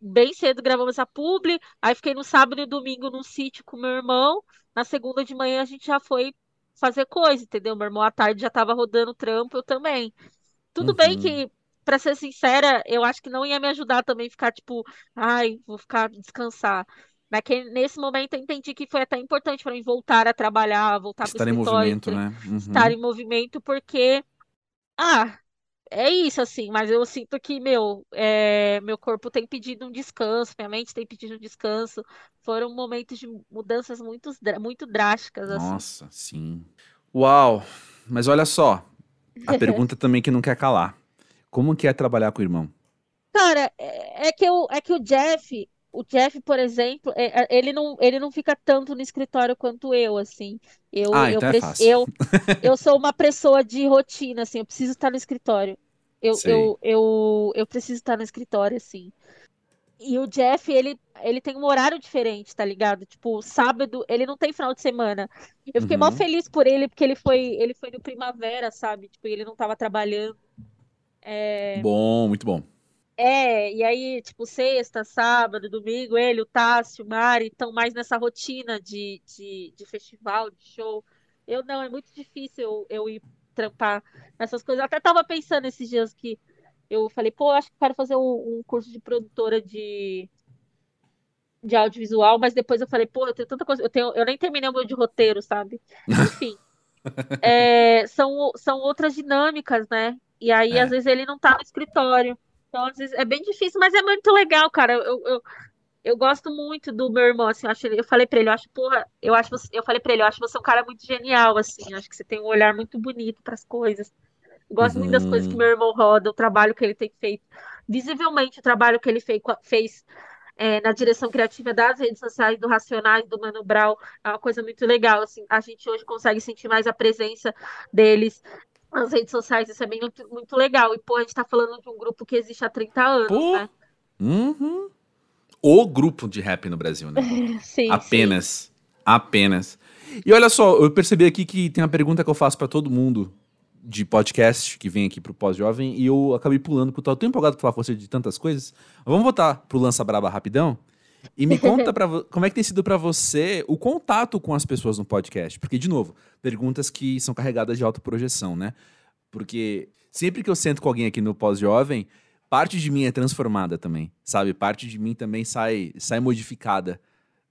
bem cedo, gravamos essa publi. Aí fiquei no sábado e domingo num sítio com meu irmão. Na segunda de manhã a gente já foi fazer coisa, entendeu? Meu irmão à tarde já tava rodando trampo, eu também. Tudo bem Uhum. que, pra ser sincera, eu acho que não ia me ajudar também ficar tipo, ai, vou ficar descansar. Naquele, nesse momento eu entendi que foi até importante pra mim voltar a trabalhar, voltar pro Estar em movimento, né? Uhum. estar em movimento, porque, ah, é isso assim, mas eu sinto que, meu, é, meu corpo tem pedido um descanso, minha mente tem pedido um descanso. Foram momentos de mudanças muito, muito drásticas, assim. Nossa, sim. Uau! Mas olha só, a pergunta também que não quer calar. Como que é trabalhar com o irmão? Cara, é, é que, eu, é que o Jeff, o Jeff, por exemplo, é- é- ele não, ele não fica tanto no escritório quanto eu, assim. Eu, Ah, eu, então é preci- fácil. eu, eu sou uma pessoa de rotina, assim, eu preciso estar no escritório. Eu, Sei. eu, eu, eu preciso estar no escritório, assim. E o Jeff, ele, ele tem um horário diferente, tá ligado? Tipo, sábado, ele não tem final de semana. Eu fiquei mó Uhum. feliz por ele, porque ele foi, ele foi no Primavera, sabe? Tipo, ele não tava trabalhando. Bom, muito bom. É, e aí, tipo, sexta, sábado, domingo, ele, o Tássio, o Mari, estão mais nessa rotina de, de, de festival, de show. Eu não, é muito difícil eu, eu ir trampar nessas coisas. Eu até tava pensando esses dias que eu falei, pô, acho que quero fazer um, um curso de produtora de, de audiovisual, mas depois eu falei, pô, eu tenho tanta coisa, eu tenho, eu nem terminei o meu de roteiro, sabe? Enfim, é, são, são outras dinâmicas, né? E aí, É. às vezes, ele não tá no escritório. Então, às vezes, é bem difícil, mas é muito legal, cara. Eu, eu, eu gosto muito do meu irmão, assim, eu, acho, eu falei pra ele, eu acho, porra, eu acho, você- eu falei pra ele, eu acho você um cara muito genial, assim, acho que você tem um olhar muito bonito pras coisas. Eu gosto muito das coisas que Uhum. meu irmão roda, o trabalho que ele tem feito. Visivelmente, o trabalho que ele fei- fez, é, na direção criativa das redes sociais, do Racionais, do Mano Brown, é uma coisa muito legal, assim, a gente hoje consegue sentir mais a presença deles nas redes sociais, isso é bem muito, legal. E, pô, a gente tá falando de um grupo que existe há 30 anos, Pô. né? Uhum. O grupo de rap no Brasil, né? Sim, sim. Apenas. Apenas. E olha só, eu percebi aqui que tem uma pergunta que eu faço pra todo mundo de podcast que vem aqui pro Pós-Jovem e eu acabei pulando tal. Eu tô empolgado pra falar com você de tantas coisas. Vamos voltar pro Lança Braba rapidão. E me conta pra, como é que tem sido pra você o contato com as pessoas no podcast. Porque, de novo, perguntas que são carregadas de autoprojeção, né? Porque sempre que eu sento com alguém aqui no Pós-Jovem, parte de mim é transformada também, sabe? Parte de mim também sai, sai modificada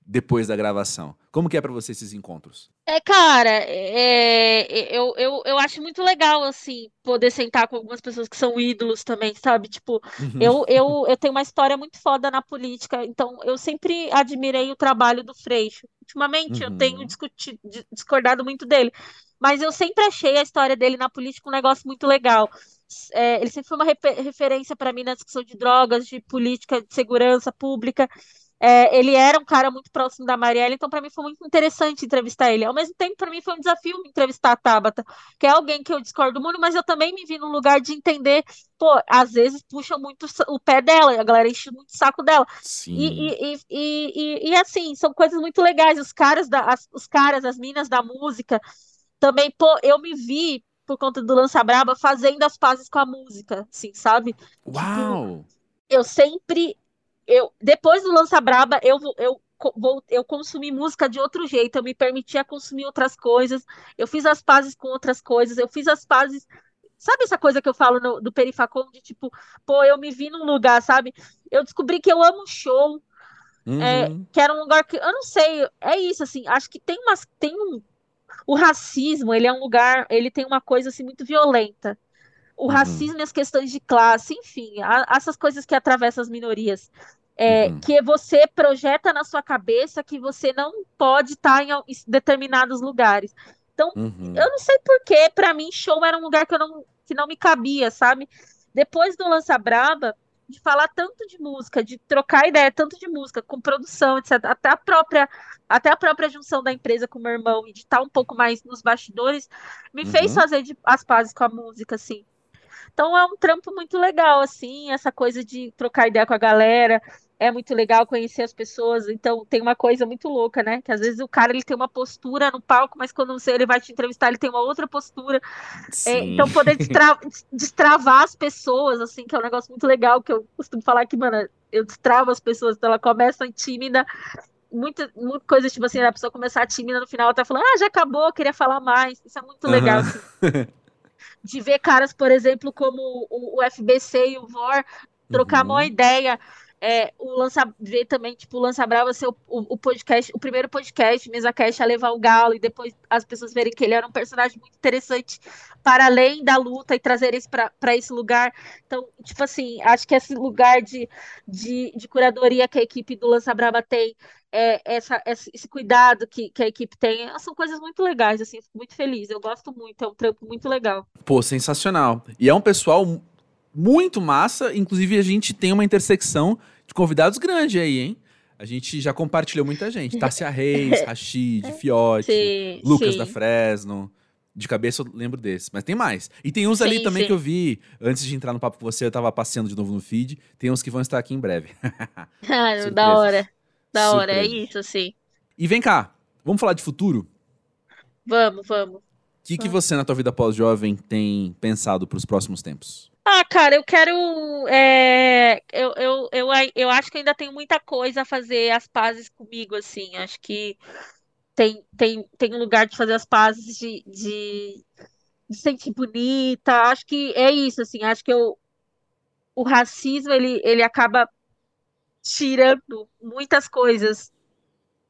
depois da gravação? Como que é para você esses encontros? É, cara, é, eu, eu, eu acho muito legal, assim, poder sentar com algumas pessoas que são ídolos também, sabe? Tipo, uhum. eu, eu, eu tenho uma história muito foda na política, então eu sempre admirei o trabalho do Freixo. Ultimamente uhum. eu tenho uhum. discutido, discordado muito dele, mas eu sempre achei a história dele na política um negócio muito legal. É, ele sempre foi uma refer referência para mim na discussão de drogas, de política de segurança pública. É, ele era um cara muito próximo da Marielle, então para mim foi muito interessante entrevistar ele. Ao mesmo tempo, para mim foi um desafio entrevistar a Tabata, que é alguém que eu discordo muito, mas eu também me vi num lugar de entender, pô, às vezes puxa muito o pé dela, a galera enche muito o saco dela. Sim. E, e, e, e, assim, são coisas muito legais. Os caras, da, as, os caras, as minas da música, também, pô, eu me vi por conta do Lança Braba fazendo as pazes com a música, assim, sabe? Uau! Tipo, eu sempre eu depois do Lança Braba, eu, eu, vou, eu consumi música de outro jeito, eu me permitia consumir outras coisas, eu fiz as pazes com outras coisas, eu fiz as pazes. Sabe essa coisa que eu falo no, do Perifacom, de tipo, pô, eu me vi num lugar, sabe? Eu descobri que eu amo show, é, uhum. é, que era um lugar que, eu não sei, é isso, assim, acho que tem umas, tem um, o racismo, ele é um lugar, ele tem uma coisa, assim, muito violenta, o uhum. racismo e as questões de classe, enfim, a, essas coisas que atravessam as minorias é, uhum. que você projeta na sua cabeça que você não pode estar em, determinados lugares. Então, uhum. eu não sei porquê, para mim, show era um lugar que, eu não, que não me cabia, sabe? Depois do Lança Braba, de falar tanto de música, de trocar ideia tanto de música, com produção, etc. Até a própria, até a própria junção da empresa com o meu irmão e de estar um pouco mais nos bastidores, me uhum. fez fazer de, as pazes com a música, assim. Então é um trampo muito legal, assim, essa coisa de trocar ideia com a galera, é muito legal conhecer as pessoas. Então tem uma coisa muito louca, né? Que às vezes o cara ele tem uma postura no palco, mas quando você ele vai te entrevistar, ele tem uma outra postura. É, então poder destra destravar as pessoas, assim, que é um negócio muito legal, que eu costumo falar que, mano, eu destravo as pessoas, então ela começa tímida. Muita, muita coisa, tipo assim, a pessoa começar tímida no final, ela tá falando, ah, já acabou, queria falar mais. Isso é muito legal, assim. De ver caras, por exemplo, como o, o FBC e o VOR trocar uhum. uma ideia é, o Lança ver também, tipo, o Lança Brava ser o, o, o, podcast, o primeiro podcast, Mesa Cash, a levar o Galo, e depois as pessoas verem que ele era um personagem muito interessante para além da luta e trazer isso para esse lugar. Então, tipo assim, acho que esse lugar de, de, de curadoria que a equipe do Lança Brava tem, é, essa, esse cuidado que, que a equipe tem, são coisas muito legais, assim, fico muito feliz, eu gosto muito, é um trampo muito legal. Pô, sensacional. E é um pessoal muito massa. Inclusive, a gente tem uma intersecção de convidados grande aí, hein? A gente já compartilhou muita gente. Tássia Reis, Rashid, Fiote, sim, Lucas sim. da Fresno. De cabeça eu lembro desse. Mas tem mais. E tem uns sim, ali também que eu vi, antes de entrar no papo com você, eu tava passeando de novo no feed. Tem uns que vão estar aqui em breve. ah, da hora. Da Surpresa. hora, é isso, sim. E vem cá, vamos falar de futuro? Vamos, vamos. O que, que você, na tua vida pós-jovem, tem pensado para os próximos tempos? Ah, cara, eu quero. É, eu, eu, eu, eu acho que ainda tenho muita coisa a fazer as pazes comigo, assim. Acho que tem, tem, tem um lugar de fazer as pazes de, de, de sentir bonita. Acho que é isso, assim. Acho que eu, o racismo ele, ele acaba tirando muitas coisas,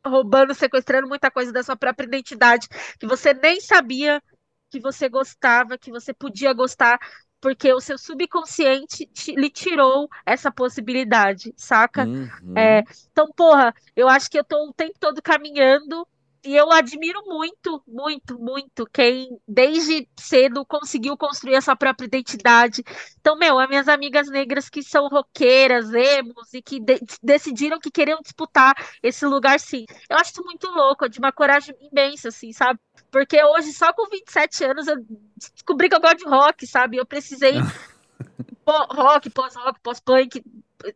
roubando, sequestrando muita coisa da sua própria identidade, que você nem sabia que você gostava, que você podia gostar porque o seu subconsciente te, lhe tirou essa possibilidade, saca? Uhum. É, então, porra, eu acho que eu tô o tempo todo caminhando e eu admiro muito, muito, muito quem desde cedo conseguiu construir a sua própria identidade. Então, meu, as minhas amigas negras que são roqueiras, emos e que de decidiram que queriam disputar esse lugar, sim. Eu acho isso muito louco, de uma coragem imensa, assim, sabe? Porque hoje, só com 27 anos, eu descobri que eu gosto de rock, sabe? Eu precisei rock, pós-rock, pós-punk,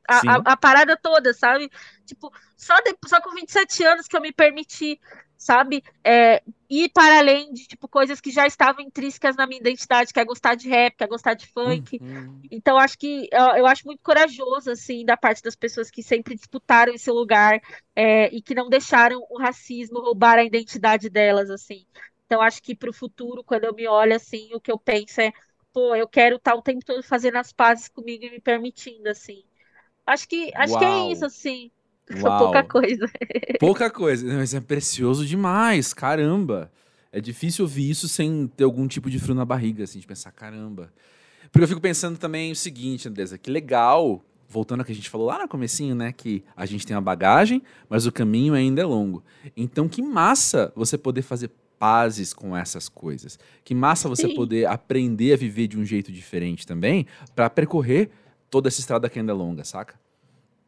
a, a, a, parada toda, sabe? Tipo, só, de, só com 27 anos que eu me permiti sabe? É, ir para além de tipo coisas que já estavam intrínsecas na minha identidade, que é gostar de rap, que é gostar de funk. Uhum. Então acho que eu, eu, acho muito corajoso assim da parte das pessoas que sempre disputaram esse lugar é, e que não deixaram o racismo roubar a identidade delas assim. Então acho que para o futuro, quando eu me olho assim, o que eu penso é, pô, eu quero estar o tempo todo fazendo as pazes comigo e me permitindo assim. Acho que acho Uau. que é isso assim. Uau. Pouca coisa. Pouca coisa, mas é precioso demais, caramba. É difícil ouvir isso sem ter algum tipo de frio na barriga, assim, de pensar, caramba. Porque eu fico pensando também o seguinte, Andresa, que legal, voltando ao que a gente falou lá no comecinho, né, que a gente tem uma bagagem, mas o caminho ainda é longo. Então, que massa você poder fazer pazes com essas coisas. Que massa você Sim. poder aprender a viver de um jeito diferente também, para percorrer toda essa estrada que ainda é longa, saca?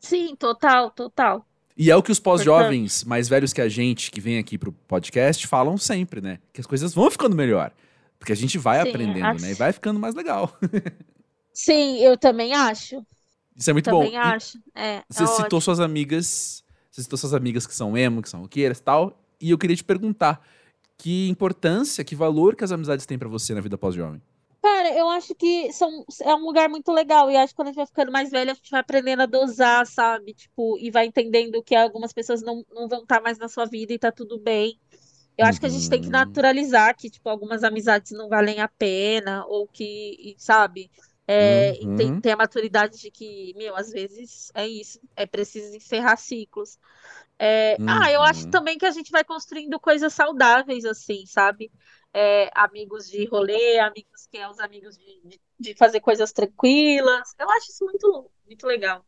Sim, total, total. E é o que os pós-jovens mais velhos que a gente, que vem aqui pro podcast, falam sempre, né? Que as coisas vão ficando melhor. Porque a gente vai Sim, aprendendo, acho- né? E vai ficando mais legal. Sim, eu também acho. Isso é muito bom. também acho. É, Você é citou ótimo. suas amigas, você citou suas amigas que são emo, que são roqueiras e tal, e eu queria te perguntar que importância, que valor que as amizades têm pra você na vida pós-jovem? Cara, eu acho que são, é um lugar muito legal. E acho que quando a gente vai ficando mais velha, a gente vai aprendendo a dosar, sabe? Tipo, e vai entendendo que algumas pessoas não, não vão estar mais na sua vida e tá tudo bem. Eu acho que a gente tem que Uhum. naturalizar que, tipo, algumas amizades não valem a pena, ou que, sabe? É, e tem, Uhum. tem a maturidade de que, meu, às vezes é isso, é preciso encerrar ciclos. É, ah, eu acho Uhum. também que a gente vai construindo coisas saudáveis, assim, sabe? É, amigos de rolê, amigos que é os amigos de, de, de fazer coisas tranquilas. Eu acho isso muito, muito legal.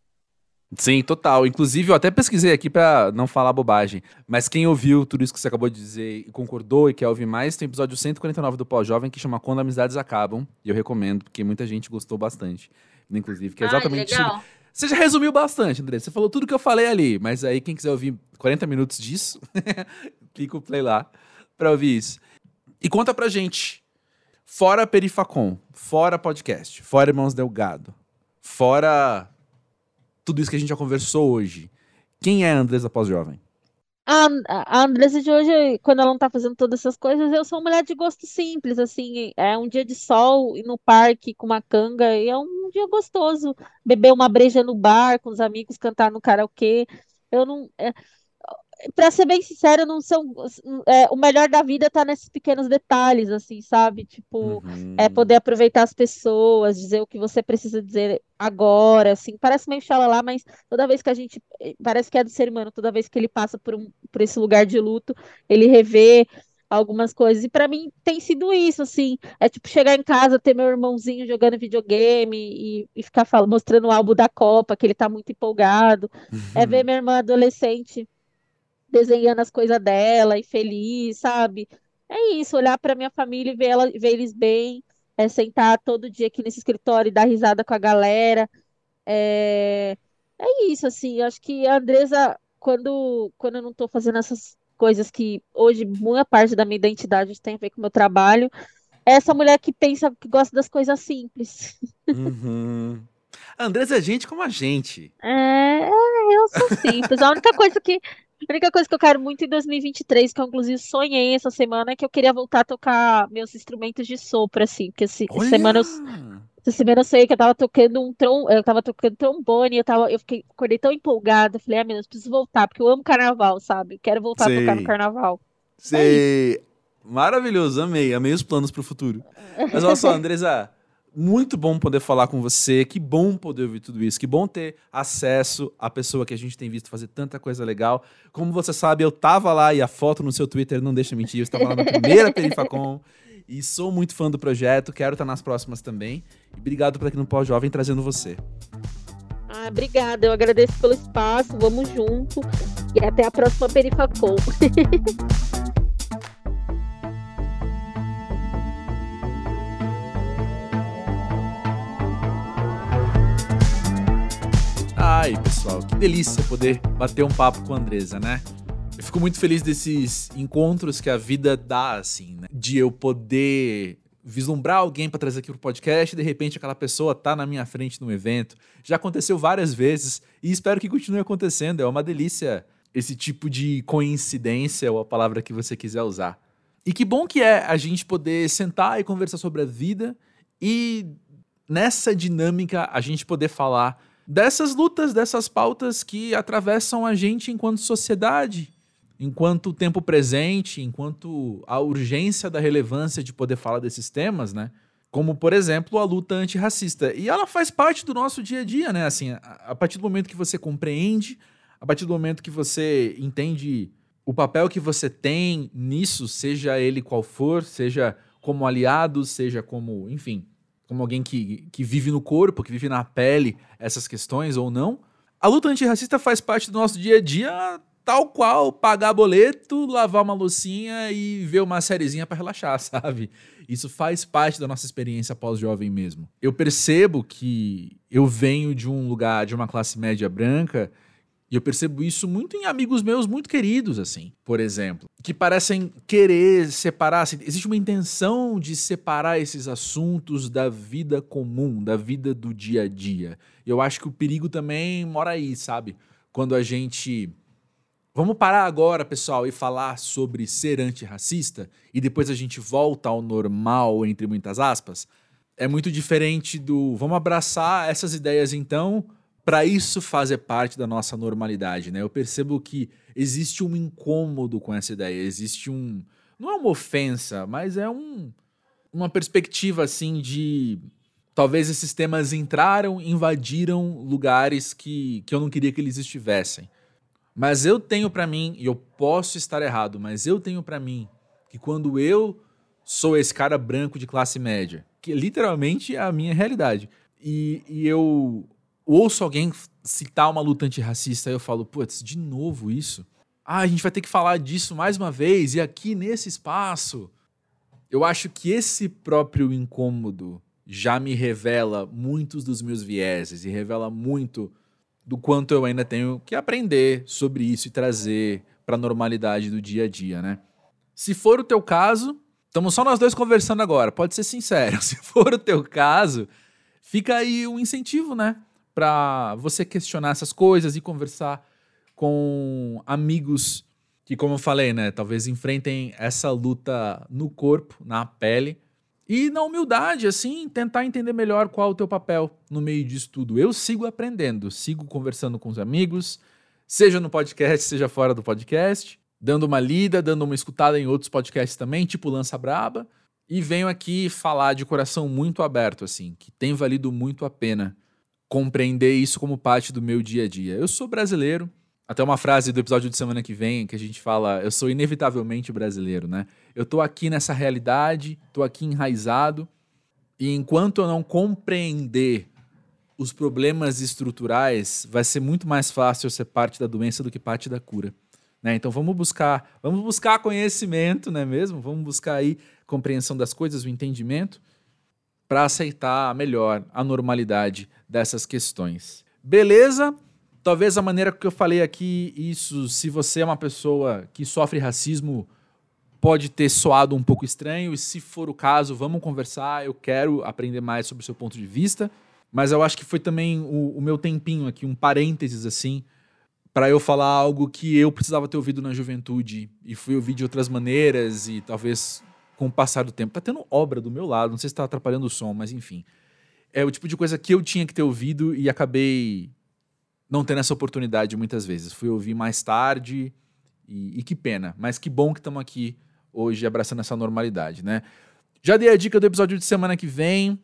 Sim, total. Inclusive, eu até pesquisei aqui pra não falar bobagem. Mas quem ouviu tudo isso que você acabou de dizer e concordou e quer ouvir mais, tem o episódio 149 do Pós-Jovem que chama Quando Amizades Acabam. E eu recomendo, porque muita gente gostou bastante. Inclusive, que é exatamente. legal. Você já resumiu bastante, André. Você falou tudo que eu falei ali. Mas aí, quem quiser ouvir 40 minutos disso, clica o play lá pra ouvir isso. E conta pra gente. Fora Perifacom, fora podcast, fora Irmãos Delgado, fora tudo isso que a gente já conversou hoje. Quem é a Andresa pós-jovem? A, a Andressa de hoje, quando ela não tá fazendo todas essas coisas, eu sou uma mulher de gosto simples, assim, é um dia de sol ir no parque com uma canga, e é um dia gostoso, beber uma breja no bar com os amigos, cantar no karaokê. Eu não, é, para ser bem sincera, não são, é, o melhor da vida tá nesses pequenos detalhes, assim, sabe? Tipo, Uhum. é poder aproveitar as pessoas, dizer o que você precisa dizer agora, assim, parece meio xalala, mas toda vez que a gente, parece que é do ser humano, toda vez que ele passa por, um, por esse lugar de luto, ele revê algumas coisas, e pra mim tem sido isso, assim, é tipo chegar em casa, ter meu irmãozinho jogando videogame e, e ficar falando, mostrando o álbum da Copa, que ele tá muito empolgado, é ver minha irmã adolescente desenhando as coisas dela e feliz, sabe? É isso, olhar para minha família e ver, ela, ver eles bem, é sentar todo dia aqui nesse escritório e dar risada com a galera. É, é isso, assim, eu acho que a Andresa, quando, quando eu não tô fazendo essas coisas que hoje boa parte da minha identidade tem a ver com o meu trabalho, é essa mulher que pensa, que gosta das coisas simples. Uhum. A Andresa é gente como a gente. É, é, eu sou simples. A única coisa que, a única coisa que eu quero muito em 2023, que eu inclusive sonhei essa semana, é que eu queria voltar a tocar meus instrumentos de sopro, assim, porque esse, essa semana eu, essa semana eu sei que eu tava tocando um trom, eu tava tocando trombone, eu tava, eu fiquei, acordei tão empolgada, falei, ah, meu Deus, preciso voltar, porque eu amo carnaval, sabe? Quero voltar a tocar no Sei. carnaval. Sei. Maravilhoso, amei. Amei os planos pro futuro. Mas olha só, Andresa, muito bom poder falar com você. Que bom poder ouvir tudo isso. Que bom ter acesso à pessoa que a gente tem visto fazer tanta coisa legal. Como você sabe, eu tava lá e a foto no seu Twitter não deixa mentir. Eu estava lá na primeira Perifacom. E sou muito fã do projeto, quero estar nas próximas também. E obrigado por aqui no Pós-Jovem trazendo você. Ah, obrigada, eu agradeço pelo espaço, vamos junto, e até a próxima Perifacom. Ai, pessoal, que delícia poder bater um papo com a Andresa, né? Eu fico muito feliz desses encontros que a vida dá, assim, né? De eu poder vislumbrar alguém para trazer aqui pro podcast e de repente aquela pessoa tá na minha frente num evento. Já aconteceu várias vezes e espero que continue acontecendo. É uma delícia esse tipo de coincidência ou a palavra que você quiser usar. E que bom que é a gente poder sentar e conversar sobre a vida e nessa dinâmica a gente poder falar dessas lutas, dessas pautas que atravessam a gente enquanto sociedade, enquanto tempo presente, enquanto a urgência da relevância de poder falar desses temas, né? Como, por exemplo, a luta antirracista. E ela faz parte do nosso dia a dia, né? Assim, a, a partir do momento que você compreende A partir do momento que você entende o papel que você tem nisso, seja ele qual for, seja como aliado, seja como, enfim, como alguém que, que vive no corpo, que vive na pele essas questões ou não, a luta antirracista faz parte do nosso dia a dia tal qual pagar boleto, lavar uma loucinha e ver uma sériezinha para relaxar, sabe? Isso faz parte da nossa experiência pós-jovem mesmo. Eu percebo que eu venho de um lugar, de uma classe média branca, e eu percebo isso muito em amigos meus muito queridos, assim, por exemplo, que parecem querer separar. Assim, existe uma intenção de separar esses assuntos da vida comum, da vida do dia a dia. E eu acho que o perigo também mora aí, sabe? Quando a gente. Vamos parar agora, pessoal, e falar sobre ser antirracista e depois a gente volta ao normal, entre muitas aspas. É muito diferente do vamos abraçar essas ideias então para isso fazer parte da nossa normalidade, né? Eu percebo que existe um incômodo com essa ideia, existe um não é uma ofensa, mas é um uma perspectiva assim de talvez esses temas entraram, invadiram lugares que, que eu não queria que eles estivessem. Mas eu tenho para mim, e eu posso estar errado, mas eu tenho para mim que quando eu sou esse cara branco de classe média, que literalmente é a minha realidade, e, e eu ouço alguém citar uma luta antirracista e eu falo, putz, de novo isso? Ah, a gente vai ter que falar disso mais uma vez e aqui nesse espaço. Eu acho que esse próprio incômodo já me revela muitos dos meus vieses e revela muito do quanto eu ainda tenho que aprender sobre isso e trazer para a normalidade do dia a dia, né? Se for o teu caso, estamos só nós dois conversando agora, pode ser sincero. Se for o teu caso, fica aí um incentivo, né? Para você questionar essas coisas e conversar com amigos que, como eu falei, né, talvez enfrentem essa luta no corpo, na pele. E na humildade, assim, tentar entender melhor qual é o teu papel no meio disso tudo. Eu sigo aprendendo, sigo conversando com os amigos, seja no podcast, seja fora do podcast, dando uma lida, dando uma escutada em outros podcasts também, tipo Lança Braba, e venho aqui falar de coração muito aberto, assim, que tem valido muito a pena compreender isso como parte do meu dia a dia. Eu sou brasileiro, até uma frase do episódio de semana que vem que a gente fala, eu sou inevitavelmente brasileiro, né? Eu tô aqui nessa realidade, tô aqui enraizado, e enquanto eu não compreender os problemas estruturais, vai ser muito mais fácil eu ser parte da doença do que parte da cura. Né? Então vamos buscar, vamos buscar conhecimento, não é mesmo? Vamos buscar aí compreensão das coisas, o entendimento, para aceitar melhor a normalidade dessas questões. Beleza? Talvez a maneira que eu falei aqui, isso, se você é uma pessoa que sofre racismo, pode ter soado um pouco estranho, e se for o caso, vamos conversar. Eu quero aprender mais sobre o seu ponto de vista. Mas eu acho que foi também o, o meu tempinho aqui, um parênteses assim, para eu falar algo que eu precisava ter ouvido na juventude e fui ouvir de outras maneiras e talvez com o passar do tempo. Tá tendo obra do meu lado, não sei se tá atrapalhando o som, mas enfim é o tipo de coisa que eu tinha que ter ouvido e acabei não tendo essa oportunidade muitas vezes. Fui ouvir mais tarde e, e que pena. Mas que bom que estamos aqui hoje abraçando essa normalidade, né? Já dei a dica do episódio de semana que vem.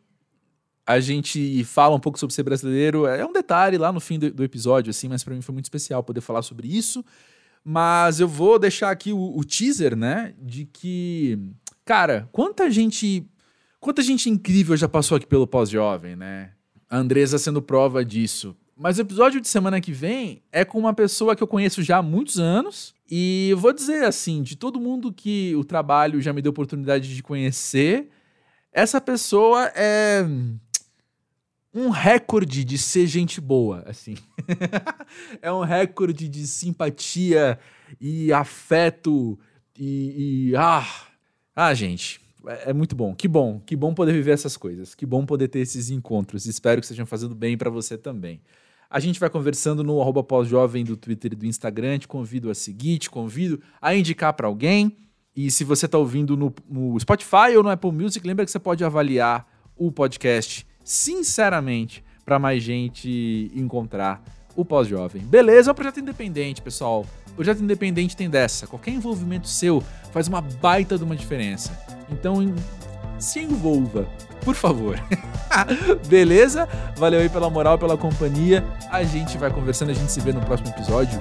A gente fala um pouco sobre ser brasileiro. É um detalhe lá no fim do, do episódio, assim, mas para mim foi muito especial poder falar sobre isso. Mas eu vou deixar aqui o, o teaser, né? De que, cara, quanta gente Quanta gente incrível já passou aqui pelo pós-jovem, né? A Andresa sendo prova disso. Mas o episódio de semana que vem é com uma pessoa que eu conheço já há muitos anos. E eu vou dizer assim, de todo mundo que o trabalho já me deu oportunidade de conhecer, essa pessoa é um recorde de ser gente boa, assim. é um recorde de simpatia e afeto e, e ah, ah, gente, é, é muito bom. Que bom. Que bom poder viver essas coisas. Que bom poder ter esses encontros. Espero que estejam fazendo bem para você também. A gente vai conversando no arroba pós-jovem do Twitter e do Instagram. Te convido a seguir, te convido a indicar para alguém. E se você está ouvindo no, no Spotify ou no Apple Music, lembra que você pode avaliar o podcast sinceramente para mais gente encontrar o pós-jovem. Beleza? É um projeto independente, pessoal. Projeto independente tem dessa. Qualquer envolvimento seu faz uma baita de uma diferença. Então, se envolva, por favor. Beleza? Valeu aí pela moral, pela companhia. A gente vai conversando, a gente se vê no próximo episódio.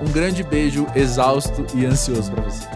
Um grande beijo, exausto e ansioso para você.